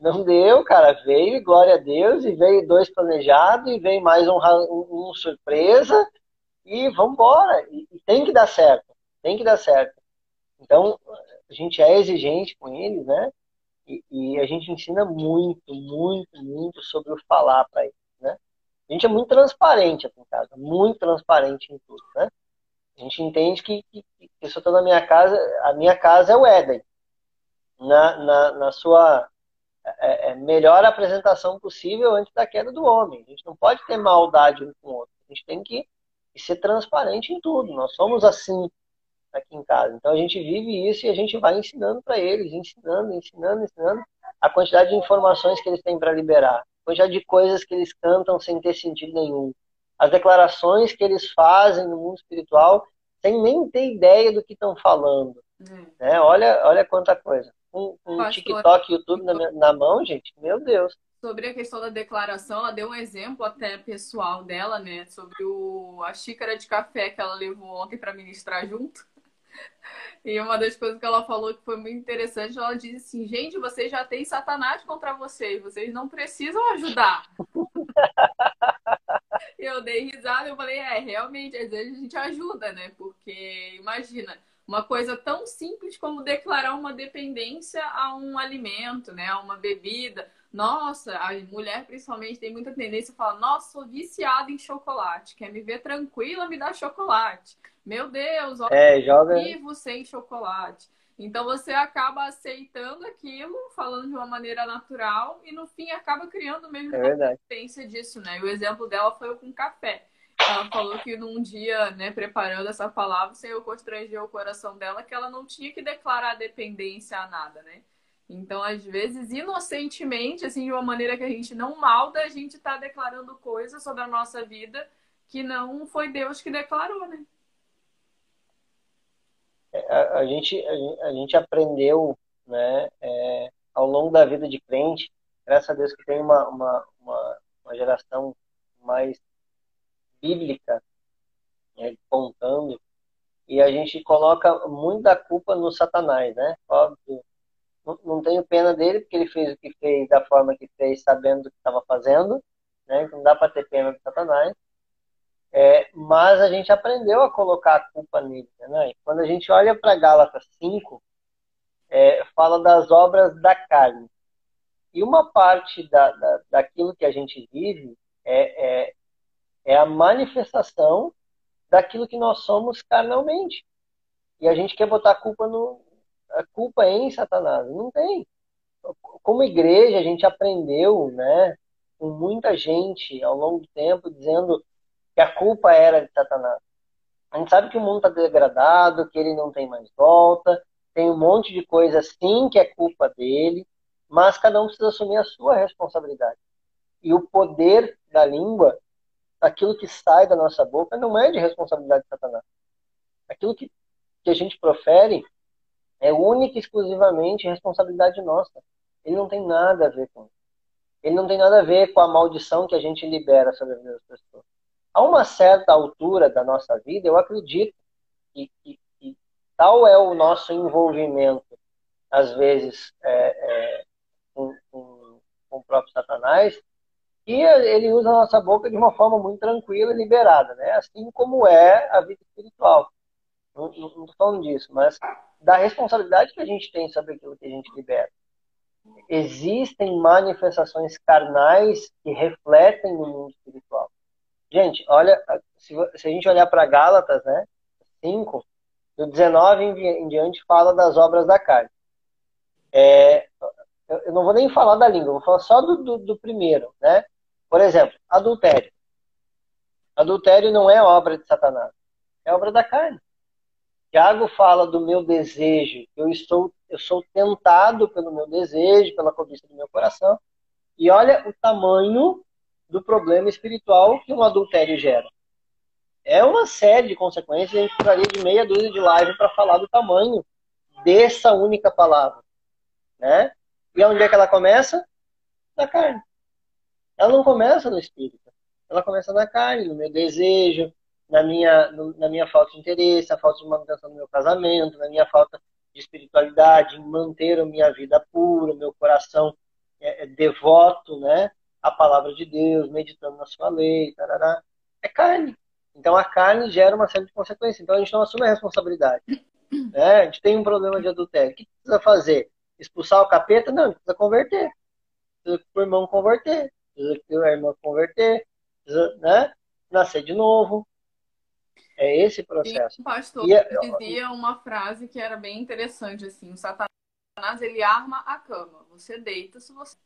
não deu, cara. Veio, glória a Deus, e veio dois planejados, e veio mais um, um, um surpresa, e vamos embora. E, e, tem que dar certo, tem que dar certo. Então, a gente é exigente com eles, né? E, e a gente ensina muito, muito, muito sobre o falar para eles, né? A gente é muito transparente aqui em casa, muito transparente em tudo, né? A gente entende que, que, que estou na minha casa, a minha casa é o Éden. Na, na, na sua é, é, melhor apresentação possível antes da queda do homem. A gente não pode ter maldade um com o outro. A gente tem que, que ser transparente em tudo. Nós somos assim aqui em casa. Então a gente vive isso e a gente vai ensinando para eles, ensinando, ensinando, ensinando a quantidade de informações que eles têm para liberar, a quantidade de coisas que eles cantam sem ter sentido nenhum, as declarações que eles fazem no mundo espiritual sem nem ter ideia do que estão falando. Hum. Né? Olha, olha quanta coisa. Um, um TikTok, YouTube na, na mão, gente, meu Deus sobre a questão da declaração, ela deu um exemplo até pessoal dela, né? Sobre o, a xícara de café que ela levou ontem para ministrar junto. E uma das coisas que ela falou que foi muito interessante, ela disse assim, gente, vocês já têm Satanás contra vocês, vocês não precisam ajudar. eu dei risada, eu falei, é, realmente, às vezes a gente ajuda, né? Porque, imagina, uma coisa tão simples como declarar uma dependência a um alimento, né? A uma bebida. Nossa, a mulher principalmente tem muita tendência a falar, nossa, sou viciada em chocolate. Quer me ver tranquila, me dá chocolate. Meu Deus, olha, é, joga... vivo sem chocolate. Então você acaba aceitando aquilo, falando de uma maneira natural, e no fim acaba criando mesmo é a consciência disso, né? E o exemplo dela foi com café. Ela falou que num dia, né, preparando essa palavra, o Senhor constrangeu o coração dela que ela não tinha que declarar dependência a nada, né? Então, às vezes, inocentemente, assim, de uma maneira que a gente não malda, a gente está declarando coisas sobre a nossa vida que não foi Deus que declarou, né? a, a, gente, a, a, gente aprendeu né, é, ao longo da vida de crente, graças a Deus que tem uma, uma, uma, uma geração mais bíblica né, contando, e a gente coloca muito da culpa no Satanás, né? Óbvio, não, não tenho pena dele, porque ele fez o que fez da forma que fez, sabendo do que estava fazendo, né? Não dá para ter pena do Satanás. É, mas a gente aprendeu a colocar a culpa nele. Né? Quando a gente olha para Gálatas 5, é, fala das obras da carne. E uma parte da, da, daquilo que a gente vive é, é, é a manifestação daquilo que nós somos carnalmente. E a gente quer botar a culpa no a culpa em Satanás. Não tem. Como igreja, a gente aprendeu, né, com muita gente ao longo do tempo dizendo que a culpa era de Satanás. A gente sabe que o mundo está degradado, que ele não tem mais volta, tem um monte de coisa sim que é culpa dele, mas cada um precisa assumir a sua responsabilidade. E o poder da língua, aquilo que sai da nossa boca, não é de responsabilidade de Satanás. Aquilo que, que a gente profere é única e exclusivamente responsabilidade nossa. Ele não tem nada a ver com isso. Ele não tem nada a ver com a maldição que a gente libera sobre as pessoas a uma certa altura da nossa vida, eu acredito que, que, que tal é o nosso envolvimento, às vezes, é, é, com, com, com, o próprio Satanás, ele usa a nossa boca de uma forma muito tranquila e liberada, né? assim como é a vida espiritual. Não estou falando disso, mas da responsabilidade que a gente tem sobre aquilo que a gente libera. Existem manifestações carnais que refletem no mundo espiritual. Gente, olha, se, se a gente olhar para Gálatas, né, 5, do 19 em, diante, fala das obras da carne. É, eu não vou nem falar da língua, vou falar só do, do, do primeiro, né? Por exemplo, adultério. Adultério não é obra de Satanás, é obra da carne. Tiago fala do meu desejo. Eu estou, eu sou tentado pelo meu desejo, pela cobiça do meu coração. E olha o tamanho do problema espiritual que um adultério gera. É uma série de consequências. A gente precisaria de meia dúzia de live para falar do tamanho dessa única palavra, né? E onde é que ela começa? Na carne. Ela não começa no espírito. Ela começa na carne, no meu desejo, na minha, na minha falta de interesse, na falta de manutenção do meu casamento, na minha falta de espiritualidade, em manter a minha vida pura, meu coração é, é devoto, né? A palavra de Deus, meditando na sua lei, tarará. É carne. Então a carne gera uma série de consequências. Então a gente não assume a responsabilidade. Né? A gente tem um problema de adultério. O que precisa fazer? Expulsar o capeta? Não, precisa converter. Precisa que o irmão converter. Precisa que a irmã converter. Precisa, né? Nascer de novo. É esse processo. Sim, pastor e, dizia uma frase que era bem interessante assim, o Satanás ele arma a cama, você deita se você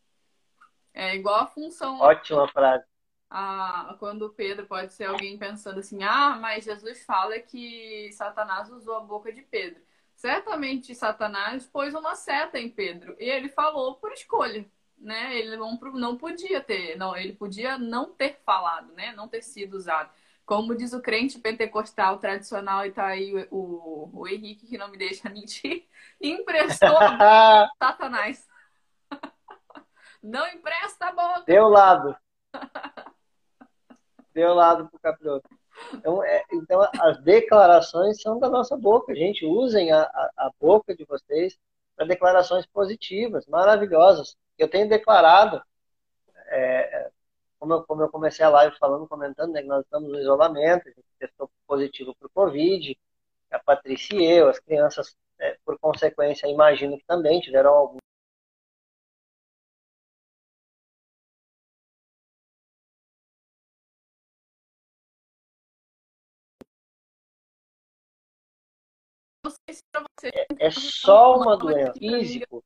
é igual a função. Ótima frase. A, quando Pedro pode ser alguém pensando assim, ah, mas Jesus fala que Satanás usou a boca de Pedro. Certamente Satanás pôs uma seta em Pedro e ele falou por escolha, né? Ele não, não podia ter, não, ele podia não ter falado, né? Não ter sido usado. Como diz o crente pentecostal tradicional, e tá aí o, o, o Henrique que não me deixa mentir, emprestou Satanás. Não empresta a boca. Deu lado. Deu lado pro capiroto. Então, é, então, as declarações são da nossa boca. Gente, usem a, a, a boca de vocês para declarações positivas, maravilhosas. Eu tenho declarado é, como eu, como eu comecei a live falando, comentando, né, que nós estamos no isolamento, a gente testou positivo para o Covid, a Patrícia e eu, as crianças, é, por consequência, imagino que também tiveram algum É, é só uma doença físico.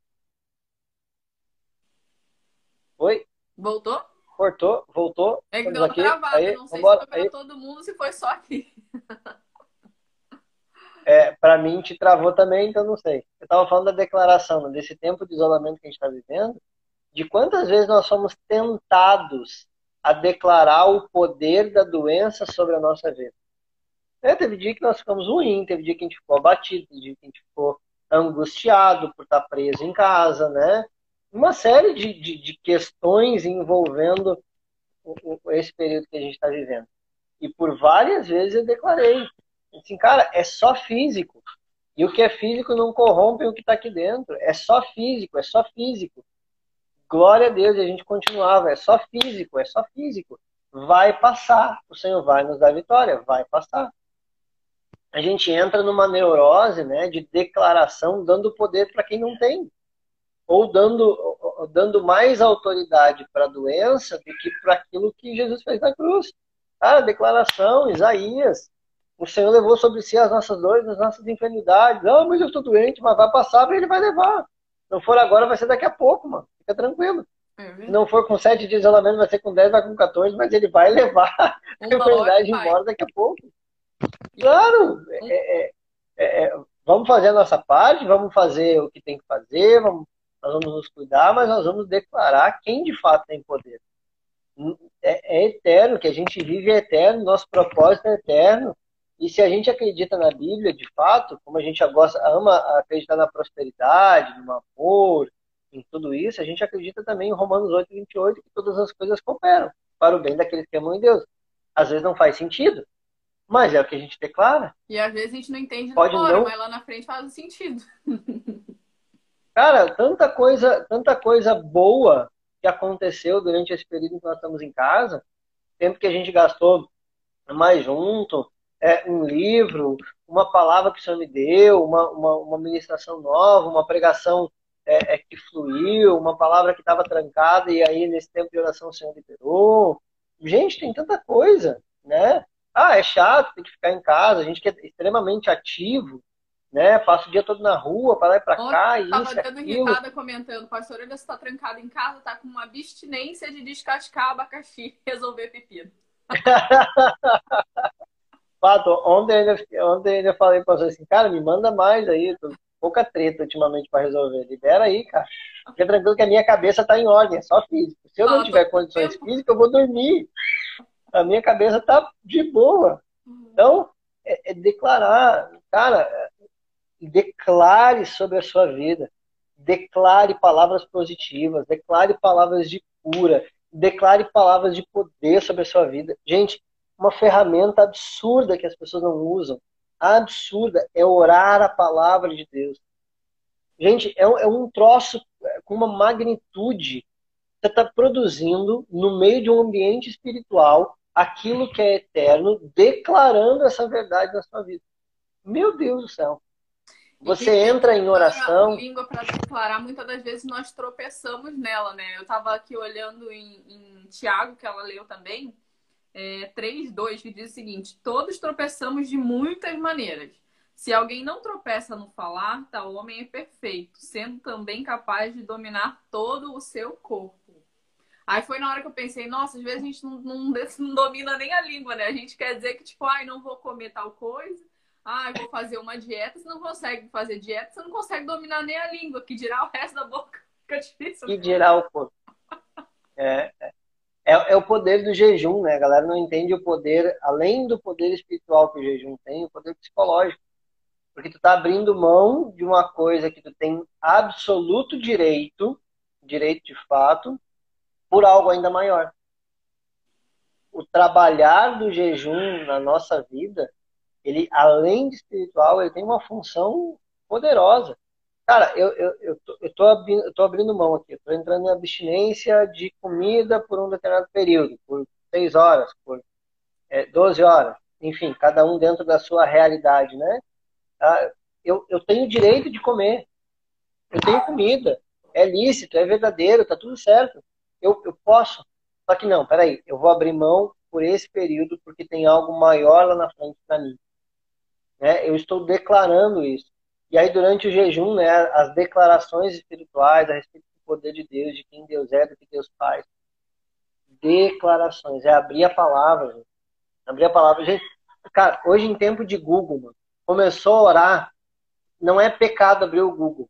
Oi? Voltou? Cortou, voltou. É que deu aqui. travada, aí, não sei vambora, se foi para todo mundo, se foi só aqui. É, para mim te travou também, então não sei. Eu estava falando da declaração, né, desse tempo de isolamento que a gente está vivendo, de quantas vezes nós somos tentados a declarar o poder da doença sobre a nossa vida. É, teve dia que nós ficamos ruim, teve dia que a gente ficou abatido, teve dia que a gente ficou angustiado por estar preso em casa, né? Uma série de, de, de questões envolvendo o, o, esse período que a gente está vivendo. E por várias vezes eu declarei, assim, cara, é só físico. E o que é físico não corrompe o que está aqui dentro. É só físico, é só físico. Glória a Deus, e a gente continuava, é só físico, é só físico. Vai passar, o Senhor vai nos dar vitória, vai passar. A gente entra numa neurose né, de declaração, dando poder para quem não tem ou dando, dando mais autoridade para a doença do que para aquilo que Jesus fez na cruz. Ah, declaração, Isaías, o Senhor levou sobre si as nossas dores, as nossas enfermidades. Ah, mas eu estou doente, mas vai passar, ele vai levar. Não for agora, vai ser daqui a pouco, mano. Fica tranquilo. Se não for com sete dias de isolamento, vai ser com dez, vai com 14, mas ele vai levar a enfermidade embora daqui a pouco. Claro! É, é, é, é, vamos fazer a nossa parte, vamos fazer o que tem que fazer, vamos nós vamos nos cuidar, mas nós vamos declarar quem de fato tem poder. É, é eterno, que a gente vive é eterno, nosso propósito é eterno. E se a gente acredita na Bíblia, de fato, como a gente gosta, ama acreditar na prosperidade, no amor, em tudo isso, a gente acredita também em Romanos 8, 28, que todas as coisas cooperam para o bem daqueles que amam em Deus. Às vezes não faz sentido, mas é o que a gente declara. E às vezes a gente não entende Pode agora, não... mas lá na frente faz sentido. Cara, tanta coisa, tanta coisa boa que aconteceu durante esse período que nós estamos em casa, tempo que a gente gastou mais junto, é, um livro, uma palavra que o Senhor me deu, uma, uma, uma ministração nova, uma pregação é, é, que fluiu, uma palavra que estava trancada e aí nesse tempo de oração o Senhor liberou. Gente, tem tanta coisa, né? Ah, é chato, tem que ficar em casa, a gente que é extremamente ativo, né? Passa o dia todo na rua, para lá e para cá. Estava isso, dando irritada comentando, pastor, ele está trancado em casa, tá com uma abstinência de descascar abacaxi e resolver pepino. Fato, ontem eu ontem eu falei para você assim, cara, me manda mais aí, tô, pouca treta ultimamente para resolver. Libera aí, cara. Fica tranquilo que a minha cabeça tá em ordem, é só físico. Se eu não tiver condições físicas, eu vou dormir. A minha cabeça tá de boa. Então, é, é declarar, cara, declare sobre a sua vida. Declare palavras positivas, declare palavras de cura, declare palavras de poder sobre a sua vida. Gente, uma ferramenta absurda que as pessoas não usam, absurda, é orar a palavra de Deus. Gente, é, é um troço com uma magnitude. Você está produzindo, no meio de um ambiente espiritual, aquilo que é eterno, declarando essa verdade na sua vida. Meu Deus do céu. Você entra em oração. língua para declarar, muitas das vezes nós tropeçamos nela, né? Eu estava aqui olhando em, em Tiago, que ela leu também, é, 3, 2, que diz o seguinte: Todos tropeçamos de muitas maneiras. Se alguém não tropeça no falar, tal homem é perfeito, sendo também capaz de dominar todo o seu corpo. Aí foi na hora que eu pensei, nossa, às vezes a gente não, não, não domina nem a língua, né? A gente quer dizer que, tipo, ai, não vou comer tal coisa ah, vou fazer uma dieta, você não consegue fazer dieta, você não consegue dominar nem a língua, que dirá o resto da boca. Fica difícil. Que dirá o corpo. É, é, é, é, o poder do jejum, né? A galera não entende o poder, além do poder espiritual que o jejum tem, o poder psicológico. Porque tu tá abrindo mão de uma coisa que tu tem absoluto direito, direito de fato, por algo ainda maior. O trabalhar do jejum na nossa vida ele, além de espiritual, ele tem uma função poderosa. Cara, eu, eu, eu, tô, eu, tô, abrindo, eu tô abrindo mão aqui, eu tô entrando em abstinência de comida por um determinado período, por seis horas, por é, 12 horas, enfim, cada um dentro da sua realidade, né? Ah, eu, eu tenho direito de comer, eu tenho comida, é lícito, é verdadeiro, tá tudo certo, eu, eu posso. Só que não, peraí, eu vou abrir mão por esse período porque tem algo maior lá na frente para mim. Né? Eu estou declarando isso. E aí, durante o jejum, né, as declarações espirituais a respeito do poder de Deus, de quem Deus é, do que Deus faz. Declarações, é abrir a palavra. Gente. Abrir a palavra. Gente, cara, hoje em tempo de Google, mano, começou a orar, não é pecado abrir o Google.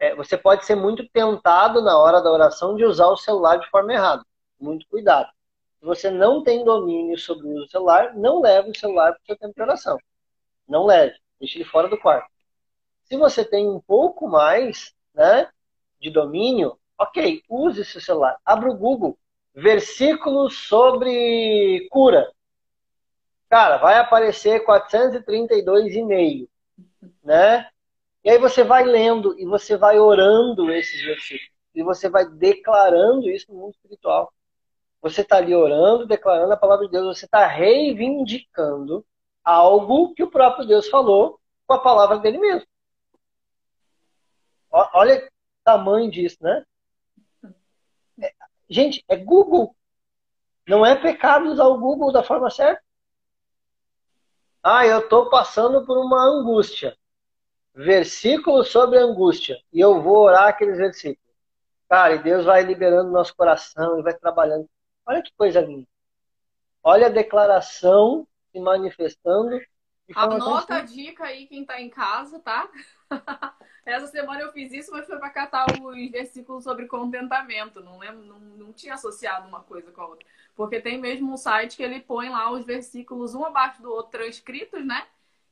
É, você pode ser muito tentado na hora da oração de usar o celular de forma errada. Muito cuidado. Se você não tem domínio sobre o celular, não leve o celular para o seu tempo de oração. Não leve, deixe ele fora do quarto. Se você tem um pouco mais né, de domínio, ok, use seu celular. Abra o Google, versículos sobre cura. Cara, vai aparecer 432,5, né? E aí você vai lendo e você vai orando esses versículos. E você vai declarando isso no mundo espiritual. Você está ali orando, declarando a palavra de Deus, você está reivindicando algo que o próprio Deus falou com a palavra dele mesmo. Olha o tamanho disso, né? É, gente, é Google. Não é pecado usar o Google da forma certa. Ah, eu estou passando por uma angústia. Versículo sobre angústia. E eu vou orar aqueles versículos. Cara, e Deus vai liberando nosso coração e vai trabalhando. Olha que coisa linda. Olha a declaração se manifestando. Anota a dica aí quem tá em casa, tá? Essa semana eu fiz isso, mas foi para catar os versículos sobre contentamento. Não, lembro, não, não tinha associado uma coisa com a outra. Porque tem mesmo um site que ele põe lá os versículos um abaixo do outro transcritos, né?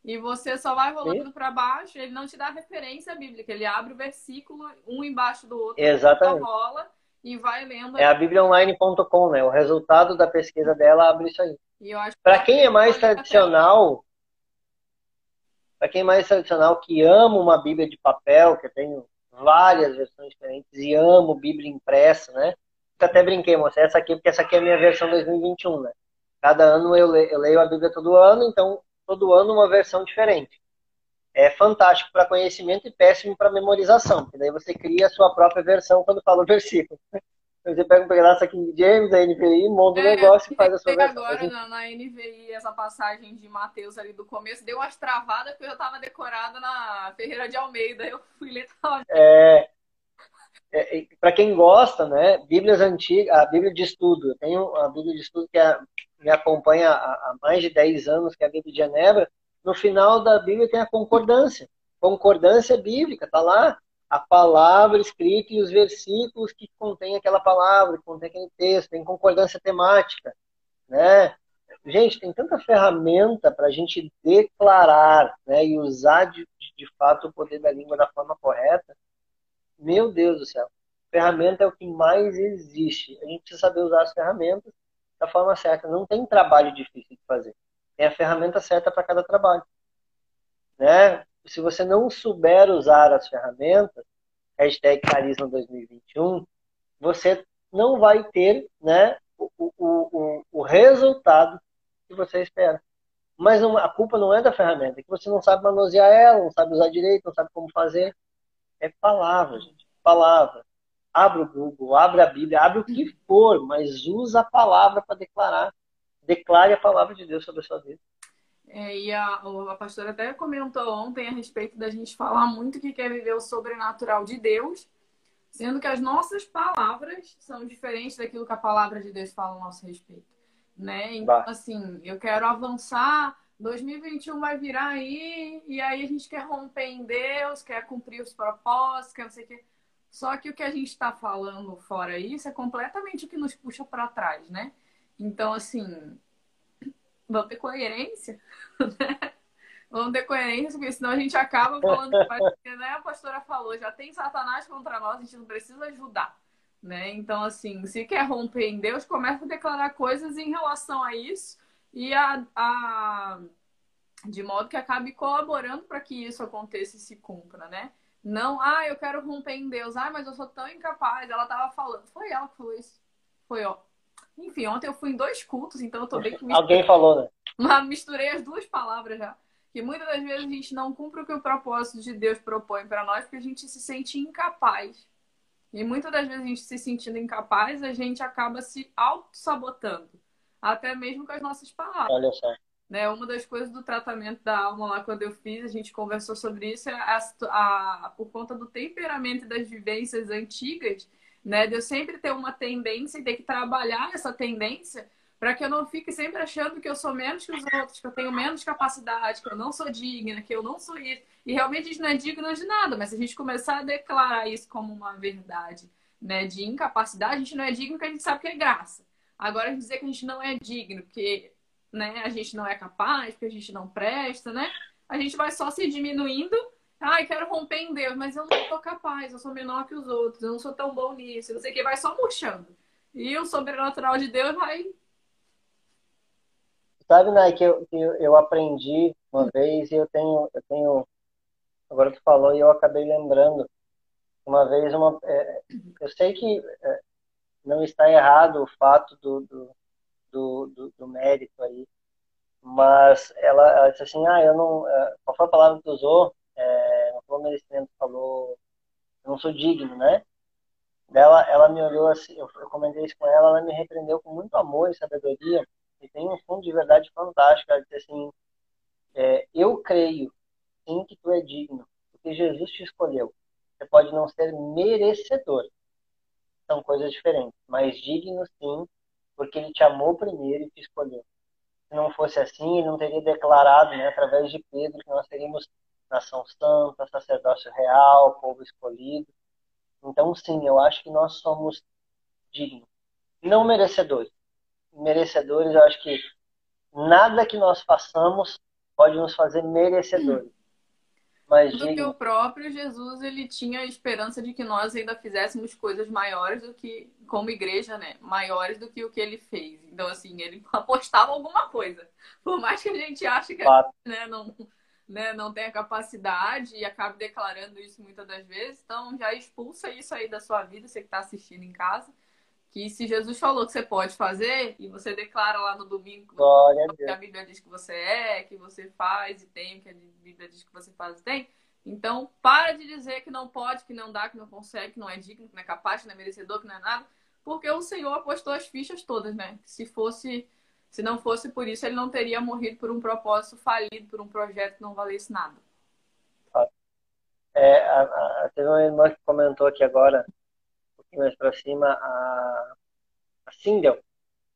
E você só vai rolando para baixo, ele não te dá referência bíblica, ele abre o versículo um embaixo do outro, Exatamente. rola e vai lendo. É a bibliaonline.com, né? O resultado da pesquisa dela abre isso aí. Para quem é mais tradicional, para quem é mais tradicional que ama uma Bíblia de papel, que eu tenho várias versões diferentes e amo Bíblia impressa, né? Eu até brinquei, moça, essa aqui, porque essa aqui é a minha versão 2021, né? Cada ano eu leio, eu leio a Bíblia todo ano, então todo ano uma versão diferente. É fantástico para conhecimento e péssimo para memorização, porque daí você cria a sua própria versão quando fala o versículo. Você pega um pedaço aqui de James, da NVI, monta o é, um negócio e faz a sua versão. agora na, na, NVI essa passagem de Mateus ali do começo, deu umas travadas porque eu estava decorada na Ferreira de Almeida. Eu fui ler É, é, é para quem gosta, né, Bíblias antigas, a Bíblia de estudo, eu tenho a Bíblia de estudo que é me acompanha há, mais de 10 anos, que é a Bíblia de Genebra, no final da Bíblia tem a concordância. Concordância bíblica, está lá a palavra escrita e os versículos que contém aquela palavra, que contém aquele texto, tem concordância temática, né? Gente, tem tanta ferramenta para a gente declarar né, e usar de, de fato o poder da língua da forma correta. Meu Deus do céu. Ferramenta é o que mais existe. A gente precisa saber usar as ferramentas da forma certa. Não tem trabalho difícil de fazer. Tem a ferramenta certa para cada trabalho. Né? Se você não souber usar as ferramentas, hashtag Carisma 2021, você não vai ter né, o, o, o, o resultado que você espera. Mas não, a culpa não é da ferramenta, é que você não sabe manusear ela, não sabe usar direito, não sabe como fazer. É palavra, gente. Palavra. Abre o Google, abre a Bíblia, abre o que for, mas usa a palavra para declarar. Declare a palavra de Deus sobre a sua vida. É, e a, a pastora até comentou ontem a respeito da gente falar muito que quer viver o sobrenatural de Deus, sendo que as nossas palavras são diferentes daquilo que a palavra de Deus fala a nosso respeito né? Então, bah. assim, eu quero avançar, 2021 vai virar aí, e aí a gente quer romper em Deus, quer cumprir os propósitos, quer não sei o quê. Só que o que a gente está falando fora isso é completamente o que nos puxa para trás, né? Então, assim, vamos ter coerência, né? Vamos ter coerência, porque senão a gente acaba falando, né? A pastora falou, já tem Satanás contra nós, a gente não precisa ajudar. Né? Então, assim, se quer romper em Deus, começa a declarar coisas em relação a isso e a, a de modo que acabe colaborando para que isso aconteça e se cumpra, né? Não, ah, eu quero romper em Deus, ah, mas eu sou tão incapaz. Ela tava falando, foi ela que falou isso. Foi, ó. Enfim, ontem eu fui em dois cultos, então eu tô bem que Alguém falou, né? Mas misturei as duas palavras já. Que muitas das vezes a gente não cumpre o que o propósito de Deus propõe para nós, porque a gente se sente incapaz e muitas das vezes a gente se sentindo incapaz, a gente acaba se auto-sabotando. Até mesmo com as nossas palavras. Olha só. Né? Uma das coisas do tratamento da alma lá, quando eu fiz, a gente conversou sobre isso, é a, a, por conta do temperamento e das vivências antigas, né? De eu sempre ter uma tendência e ter que trabalhar essa tendência para que eu não fique sempre achando que eu sou menos que os outros, que eu tenho menos capacidade, que eu não sou digna, que eu não sou isso. E realmente a gente não é digno de nada, mas se a gente começar a declarar isso como uma verdade, né, de incapacidade, a gente não é digno porque a gente sabe que é graça. Agora dizer que a gente não é digno, porque né, a gente não é capaz, porque a gente não presta, né? A gente vai só se diminuindo. Ai, quero romper em Deus, mas eu não sou capaz, eu sou menor que os outros, eu não sou tão bom nisso, não sei o que, vai só murchando. E o sobrenatural de Deus vai Sabe, Nai, que eu, eu, eu aprendi uma vez e eu tenho, eu tenho. Agora tu falou e eu acabei lembrando. Uma vez, uma, é, eu sei que é, não está errado o fato do, do, do, do, do mérito aí, mas ela, ela, disse assim: ah, eu não. É, qual foi a palavra que tu usou? É, não falou merecimento, falou. Eu não sou digno, né? Ela, ela me olhou assim, eu, eu comentei isso com ela, ela me repreendeu com muito amor e sabedoria e tem um fundo de verdade fantástico. Ela diz assim: é, Eu creio sim que tu é digno, porque Jesus te escolheu. Você pode não ser merecedor, são coisas diferentes, mas digno sim, porque ele te amou primeiro e te escolheu. Se não fosse assim, ele não teria declarado, né, através de Pedro, que nós teríamos nação santa, sacerdócio real, povo escolhido. Então, sim, eu acho que nós somos dignos, não merecedores, merecedores, eu acho que nada que nós façamos pode nos fazer merecedores. Mas do que o próprio Jesus ele tinha a esperança de que nós ainda fizéssemos coisas maiores do que como igreja, né? Maiores do que o que ele fez. Então assim, ele apostava alguma coisa. Por mais que a gente ache que né, não né, não tenha capacidade e acabe declarando isso muitas das vezes, então já expulsa isso aí da sua vida, você que está assistindo em casa que se Jesus falou que você pode fazer e você declara lá no domingo que a Bíblia diz que você é, que você faz e tem, que a Bíblia diz que você faz e tem. Então, para de dizer que não pode, que não dá, que não consegue, que não é digno, que não é capaz, que não é merecedor, que não é nada, porque o Senhor apostou as fichas todas, né? Se fosse, se não fosse por isso, ele não teria morrido por um propósito falido, por um projeto que não valesse nada. É, a, a, teve uma irmã que comentou aqui agora mais para cima, a, a Sindel,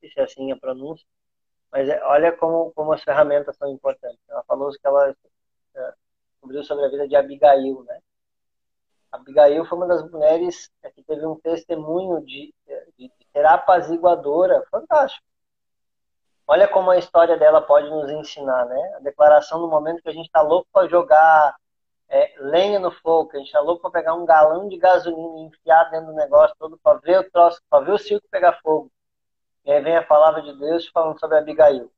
se é assim a pronúncia, Mas é, olha como, como as ferramentas são importantes. Ela falou que ela é, descobriu sobre a vida de Abigail, né? Abigail foi uma das mulheres é, que teve um testemunho de, de, de ser apaziguadora, fantástico. Olha como a história dela pode nos ensinar, né? A declaração no momento que a gente está louco para jogar é, lenha no fogo, que a gente está louco para pegar um galão de gasolina e enfiar dentro do negócio todo para ver o troço, para ver o circo pegar fogo. E aí vem a palavra de Deus falando sobre Abigail.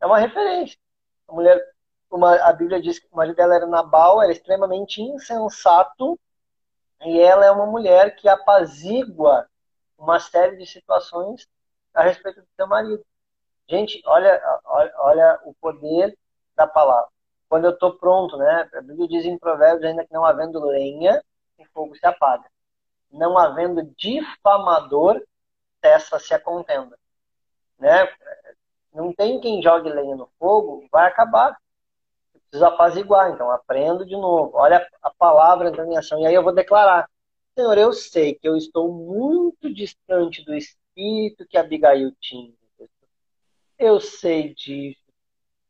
É uma referência. A mulher, uma, a Bíblia diz que o marido dela era Nabal, era extremamente insensato, e ela é uma mulher que apazigua uma série de situações a respeito do seu marido. Gente, olha, olha, olha o poder da palavra. Quando eu estou pronto, né? A Bíblia diz em Provérbios ainda que não havendo lenha, o fogo se apaga. Não havendo difamador, cessa-se a contenda. Né? Não tem quem jogue lenha no fogo, vai acabar. Preciso apaziguar, então aprendo de novo. Olha a palavra entrando em ação. E aí eu vou declarar: Senhor, eu sei que eu estou muito distante do espírito que Abigail tinha eu sei disso.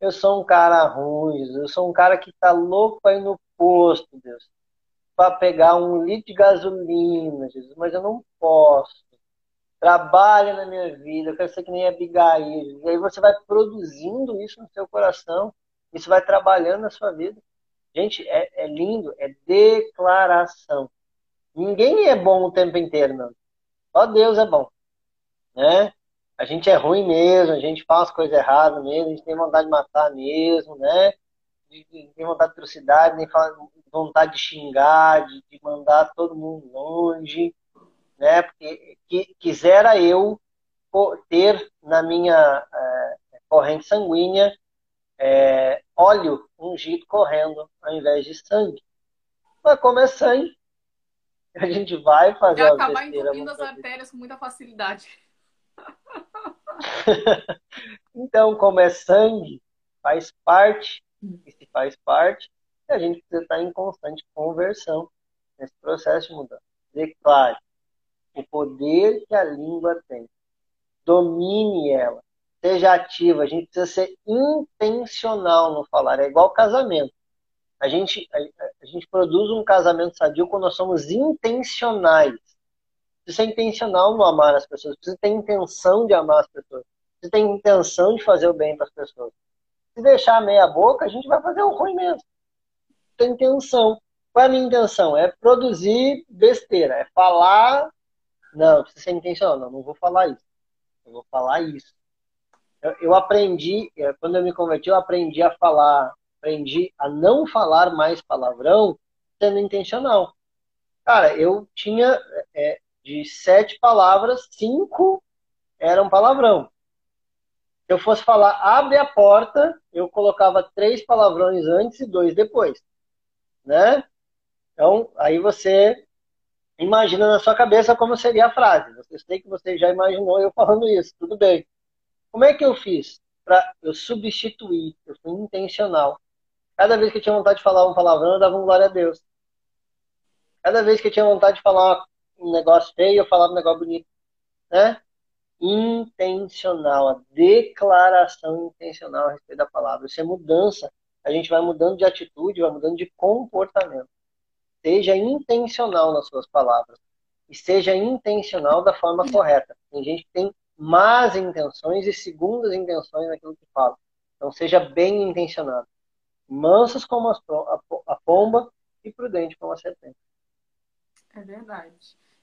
Eu sou um cara ruim, eu sou um cara que tá louco ir no posto, Deus, para pegar um litro de gasolina, Jesus, mas eu não posso. Trabalha na minha vida, eu quero ser que nem Abigail. E aí você vai produzindo isso no seu coração, isso vai trabalhando na sua vida. Gente, é, é lindo, é declaração. Ninguém é bom o tempo inteiro, não. Só Deus é bom. Né? A gente é ruim mesmo, a gente faz coisa errada mesmo, a gente tem vontade de matar mesmo, né? Tem vontade de atrocidade, tem vontade de xingar, de, de, mandar todo mundo longe, né? Porque que, quisera eu ter na minha é, corrente sanguínea é, óleo ungido correndo ao invés de sangue. Mas como é sangue, a gente vai fazer. Vai acabar entupindo as artérias com muita facilidade. então, como é sangue, faz parte, e se faz parte, a gente precisa estar em constante conversão nesse processo de mudança. Declare o poder que a língua tem. Domine ela. Seja ativa. A gente precisa ser intencional no falar. É igual casamento. A gente, a, a gente produz um casamento sadio quando nós somos intencionais precisa ser intencional no amar as pessoas, precisa ter intenção de amar as pessoas, precisa ter intenção de fazer o bem para as pessoas. Se deixar meia boca, a gente vai fazer o ruim mesmo. Tem intenção. Qual é a minha intenção? É produzir besteira, é falar. Não, precisa ser intencional. Não, não vou falar isso. Eu vou falar isso. Eu, eu aprendi, é, quando eu me converti, eu aprendi a falar, aprendi a não falar mais palavrão sendo intencional. Cara, eu tinha é, de sete palavras, cinco eram palavrão. Se eu fosse falar abre a porta, eu colocava três palavrões antes e dois depois. Né? Então, aí você imagina na sua cabeça como seria a frase. Você sei que você já imaginou eu falando isso, tudo bem. Como é que eu fiz? Pra, eu substituir, eu fui intencional. Cada vez que eu tinha vontade de falar um palavrão, eu dava um glória a Deus. Cada vez que eu tinha vontade de falar um negócio feio, eu falava um negócio bonito. Né? Intencional, a declaração intencional a respeito da palavra. Isso é mudança. A gente vai mudando de atitude, vai mudando de comportamento. Seja intencional nas suas palavras. E seja intencional da forma correta. Tem gente que tem más intenções e segundas intenções naquilo que fala. Então seja bem intencionado. Mansos como a pomba e prudente como a serpente. É verdade.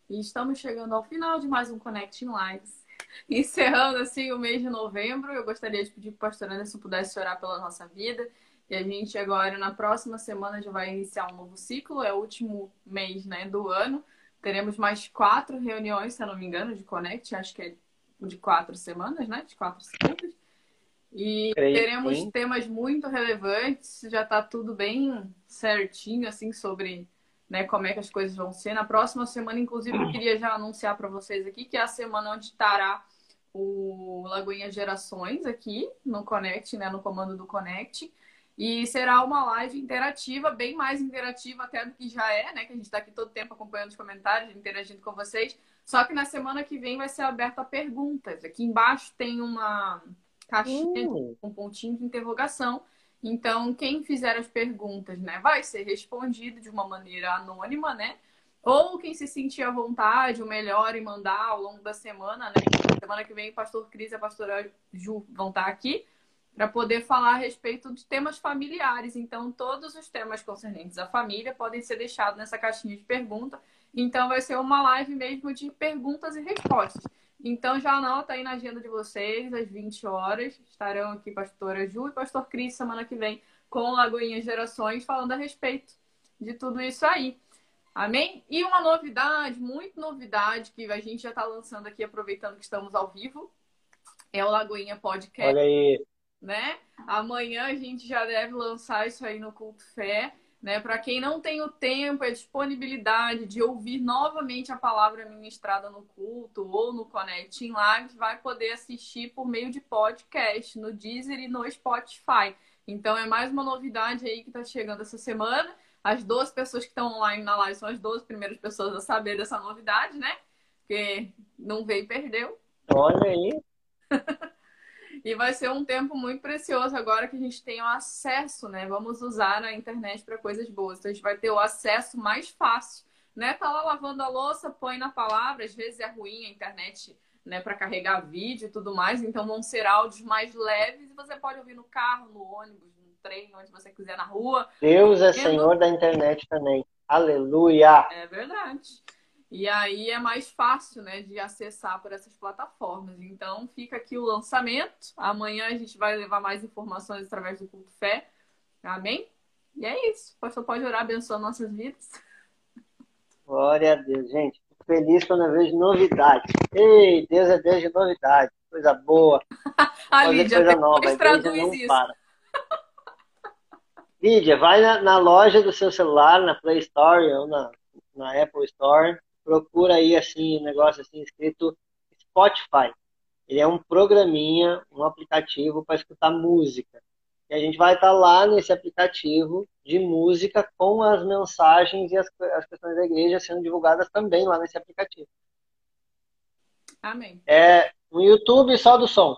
E estamos chegando ao final de mais um Connecting Lives. Encerrando assim o mês de novembro, eu gostaria de pedir para o pastor Anderson pudesse orar pela nossa vida. E a gente agora, na próxima semana, já vai iniciar um novo ciclo, é o último mês né, do ano. Teremos mais quatro reuniões, se eu não me engano, de Connect, acho que é de quatro semanas, né? De quatro semanas. E Creio teremos sim. temas muito relevantes, já está tudo bem certinho, assim, sobre né, como é que as coisas vão ser. Na próxima semana, inclusive, eu queria já anunciar para vocês aqui que é a semana onde estará o Lagoinha Gerações aqui no Connect, né, no comando do Connect. E será uma live interativa, bem mais interativa até do que já é, né? Que a gente está aqui todo tempo acompanhando os comentários, interagindo com vocês. Só que na semana que vem vai ser aberta a perguntas. Aqui embaixo tem uma, caixinha hum. com um pontinho de interrogação. Então, quem fizer as perguntas, né, vai ser respondido de uma maneira anônima, né? Ou quem se sentir à vontade, o melhor em mandar ao longo da semana, né? Semana que vem, o pastor Cris e a pastora Ju vão estar aqui para poder falar a respeito de temas familiares. Então, todos os temas concernentes à família podem ser deixados nessa caixinha de pergunta. Então, vai ser uma live mesmo de perguntas e respostas. Então, já anota aí na agenda de vocês, às 20 horas. Estarão aqui pastora Ju e pastor Cris semana que vem com Lagoinha Gerações falando a respeito de tudo isso aí. Amém? E uma novidade, muito novidade, que a gente já está lançando aqui, aproveitando que estamos ao vivo, é o Lagoinha Podcast. Olha aí né? Amanhã a gente já deve lançar isso aí no Culto Fé, né? Para quem não tem o tempo, a disponibilidade de ouvir novamente a palavra ministrada no culto ou no Connecting Live, vai poder assistir por meio de podcast no Deezer e no Spotify. Então é mais uma novidade aí que está chegando essa semana. As duas pessoas que estão online na live são as duas primeiras pessoas a saber dessa novidade, né? Porque não veio e perdeu. Olha aí. E vai ser um tempo muito precioso agora que a gente tem o acesso, né? Vamos usar a internet para coisas boas. Então a gente vai ter o acesso mais fácil, né? Tá lá lavando a louça, põe na palavra, às vezes é ruim a internet, né, para carregar vídeo e tudo mais, então vão ser áudios mais leves e você pode ouvir no carro, no ônibus, no trem, onde você quiser na rua. Deus é Senhor da internet também. Aleluia. É verdade. E aí é mais fácil, né, de acessar por essas plataformas. Então fica aqui o lançamento. Amanhã a gente vai levar mais informações através do Culto Fé. Amém? E é isso. O pastor pode orar abençoando nossas vidas. Glória a Deus, gente. Fico feliz quando eu vejo novidade. Ei, Deus é Deus de novidade. Coisa boa. a Lídia, coisa nova. traduz não isso. Para. Lídia, vai na, na, loja do seu celular, na Play Store ou na, na Apple Store procura aí assim, um negócio assim escrito Spotify. Ele é um programinha, um aplicativo para escutar música. E a gente vai estar lá nesse aplicativo de música com as mensagens e as, as questões da igreja sendo divulgadas também lá nesse aplicativo. Amém. É no YouTube só do som.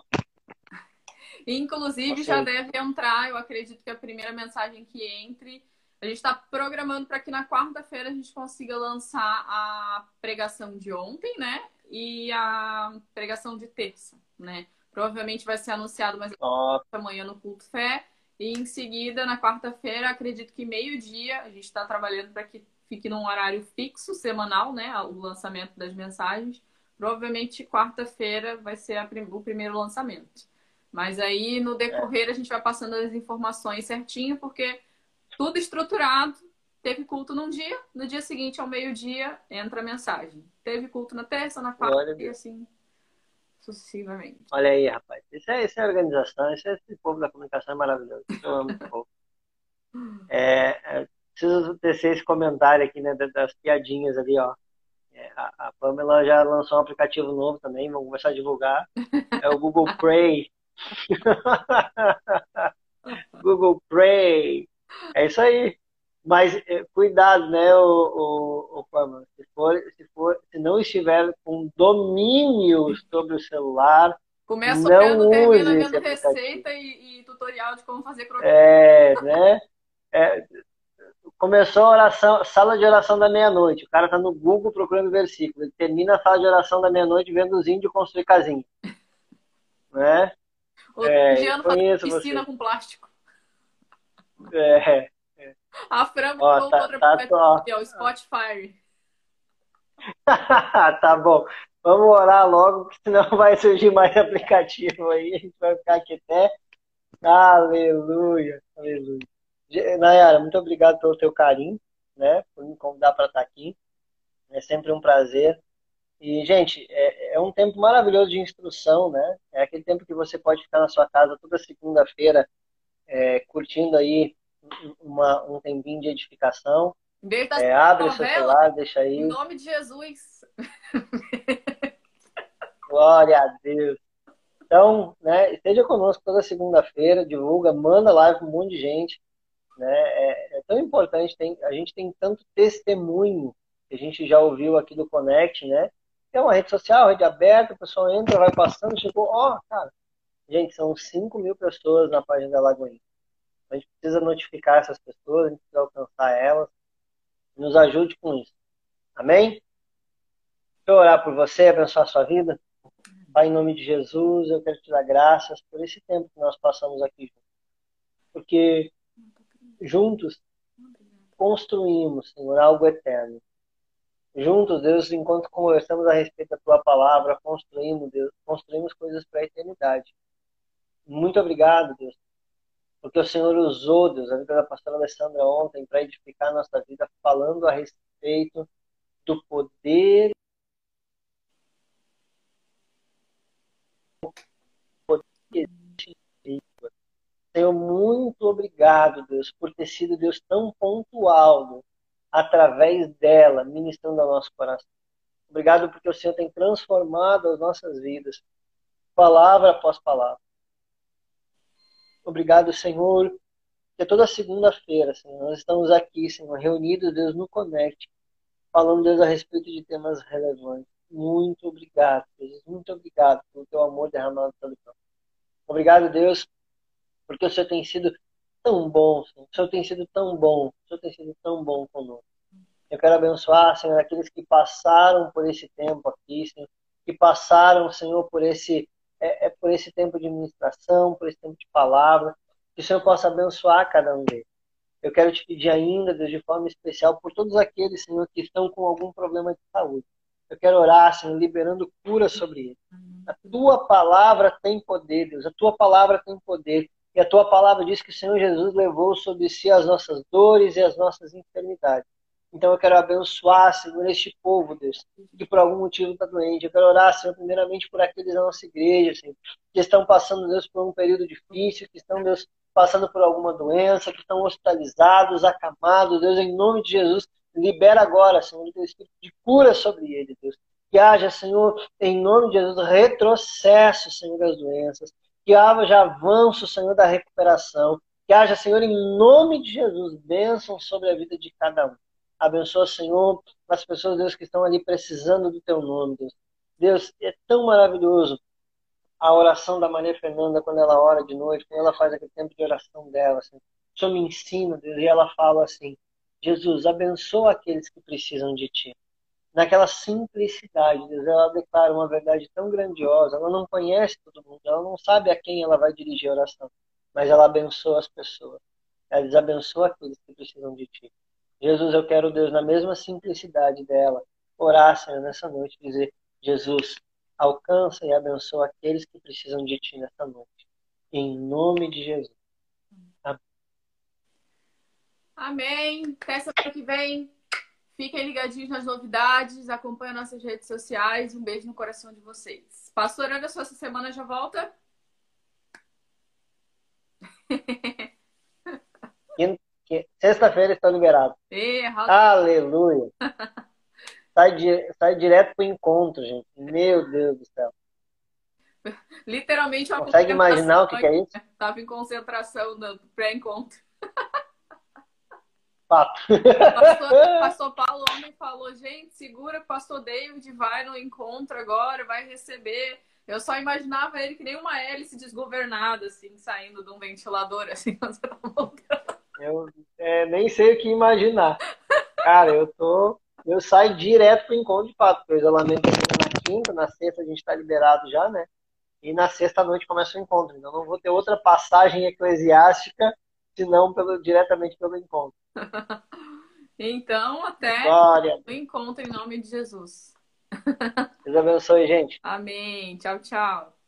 Inclusive, já deve entrar, eu acredito que a primeira mensagem que entre a gente está programando para que na quarta-feira a gente consiga lançar a pregação de ontem, né? E a pregação de terça, né? Provavelmente vai ser anunciado mais amanhã no Culto Fé. E em seguida, na quarta-feira, acredito que meio-dia, a gente está trabalhando para que fique num horário fixo, semanal, né? O lançamento das mensagens. Provavelmente quarta-feira vai ser a, o primeiro lançamento. Mas aí, no decorrer, a gente vai passando as informações certinho, porque tudo estruturado. Teve culto num dia, no dia seguinte, ao meio-dia, entra a mensagem. Teve culto na terça, na quarta e assim sucessivamente. Olha aí, rapaz. Isso é, isso é organização, isso é, esse povo da comunicação é maravilhoso. Eu amo esse povo. É, é, preciso tecer esse comentário aqui, né, das piadinhas ali, ó. É, a, a, Pamela já lançou um aplicativo novo também, vamos começar a divulgar. É o Google Play. Google Play. É isso aí. Mas eh, cuidado, né, o, o, o. Se, for, se, for, se não estiver com domínio sobre o celular, Começa não vendo, use vendo receita e, e, tutorial de como fazer programa. É, né? É, começou a oração, sala de oração da meia-noite. O cara tá no Google procurando versículo. Ele termina a sala de oração da meia-noite vendo os índios construir casinha. Né? Outro é, dia piscina você. com plástico. É. é. A Fran Ó, tá, outra tá, tá, o Spotify. tá bom. Vamos orar logo, porque senão vai surgir mais aplicativo aí. A gente vai ficar aqui até. Aleluia, aleluia. Nayara, muito obrigado pelo teu carinho, né? Por me convidar para estar aqui. É sempre um prazer. E, gente, é, é, um tempo maravilhoso de instrução, né? É aquele tempo que você pode ficar na sua casa toda segunda-feira é, curtindo aí uma, um tempinho de edificação. É, abre o seu celular, deixa aí. Em nome de Jesus. Glória a Deus. Então, né, esteja conosco toda segunda-feira, divulga, manda live para um monte de gente. Né? É, é, tão importante, tem, a gente tem tanto testemunho que a gente já ouviu aqui do Connect, né? É uma rede social, rede aberta, o pessoal entra, vai passando, chegou, ó, oh, cara, Gente, são 5 mil pessoas na página da Lagoinha. A gente precisa notificar essas pessoas, a gente precisa alcançar elas. Nos ajude com isso. Amém? Deixa eu orar por você, abençoar a sua vida. Pai, em nome de Jesus, eu quero te dar graças por esse tempo que nós passamos aqui juntos. Porque juntos construímos, Senhor, algo eterno. Juntos, Deus, enquanto conversamos a respeito da tua palavra, construímos, Deus, construímos coisas para a eternidade. Muito obrigado, Deus, porque o Senhor usou, Deus, a vida da pastora Alessandra ontem para edificar a nossa vida, falando a respeito do poder Senhor, muito obrigado, Deus, por ter sido Deus tão pontual, Deus, através dela, ministrando ao nosso coração. Obrigado porque o Senhor tem transformado as nossas vidas, palavra após palavra. Obrigado, Senhor, que toda segunda-feira, Senhor, nós estamos aqui, Senhor, reunidos, Deus, no Connect, falando, Deus, a respeito de temas relevantes. Muito obrigado, Jesus. Muito obrigado pelo teu amor derramado pelo campo. Obrigado, Deus, porque o Senhor tem sido tão bom, Senhor. o Senhor tem sido tão bom, o Senhor tem sido tão bom conosco. Eu quero abençoar, Senhor, aqueles que passaram por esse tempo aqui, Senhor, que passaram, Senhor, por esse, é, é, por esse tempo de ministração, por esse tempo de palavra, que o Senhor possa abençoar cada um deles. Eu quero te pedir ainda, Deus, de forma especial, por todos aqueles, Senhor, que estão com algum problema de saúde. Eu quero orar, Senhor, liberando cura sobre eles. A tua palavra tem poder, Deus. A tua palavra tem poder. E a tua palavra diz que o Senhor Jesus levou sobre si as nossas dores e as nossas enfermidades. Então eu quero abençoar, Senhor, este povo, Deus, que por algum motivo está doente. Eu quero orar, Senhor, primeiramente por aqueles da nossa igreja, Senhor, que estão passando, Deus, por um período difícil, que estão, Deus, passando por alguma doença, que estão hospitalizados, acamados. Deus, em nome de Jesus, libera agora, Senhor, o teu espírito de cura sobre eles, Deus. Que haja, Senhor, em nome de Jesus, retrocesso, Senhor, das doenças que haja avanço, Senhor, da recuperação. Que haja, Senhor, em nome de Jesus, bênção sobre a vida de cada um. Abençoa, Senhor, as pessoas, Deus, que estão ali precisando do Teu nome, Deus. Deus, é tão maravilhoso a oração da Maria Fernanda quando ela ora de noite, quando ela faz aquele tempo de oração dela. Assim. O Senhor me ensina, Deus, e ela fala assim: Jesus, abençoa aqueles que precisam de Ti naquela simplicidade. Deus, ela declara uma verdade tão grandiosa. Ela não conhece todo mundo, ela não sabe a quem ela vai dirigir a oração, mas ela abençoa as pessoas. Ela desabençoa aqueles que precisam de ti. Jesus, eu quero, Deus, na mesma simplicidade dela, orar, Senhor, nessa noite, dizer: Jesus, alcança e abençoa aqueles que precisam de ti nessa noite. Em nome de Jesus. Amém. Amém. Até semana que vem. Fiquem ligadinhos nas novidades, acompanhem nossas redes sociais. Um beijo no coração de vocês. Pastor Anderson, essa semana já volta? Sexta-feira estou liberado. Errado. Aleluia. sai, di sai direto pro encontro, gente. Meu Deus do céu. Literalmente uma Consegue imaginar o que, que é isso? Estava em concentração no pré-encontro. Fato. Pastor, pastor Paulo ontem falou, gente, segura que o pastor David vai no encontro agora, vai receber. Eu só imaginava ele que nem uma hélice desgovernada, assim, saindo de um ventilador, assim, quando você tá voltando. Eu é, nem sei o que imaginar. Cara, eu tô. Eu saio direto pro encontro de fato, porque o isolamento é na quinta, na sexta a gente tá liberado já, né? E na sexta noite começa o encontro. Então não vou ter outra passagem eclesiástica senão pelo, diretamente pelo encontro. então, até Glória. o encontro em nome de Jesus. Deus abençoe, gente. Amém. Tchau, tchau.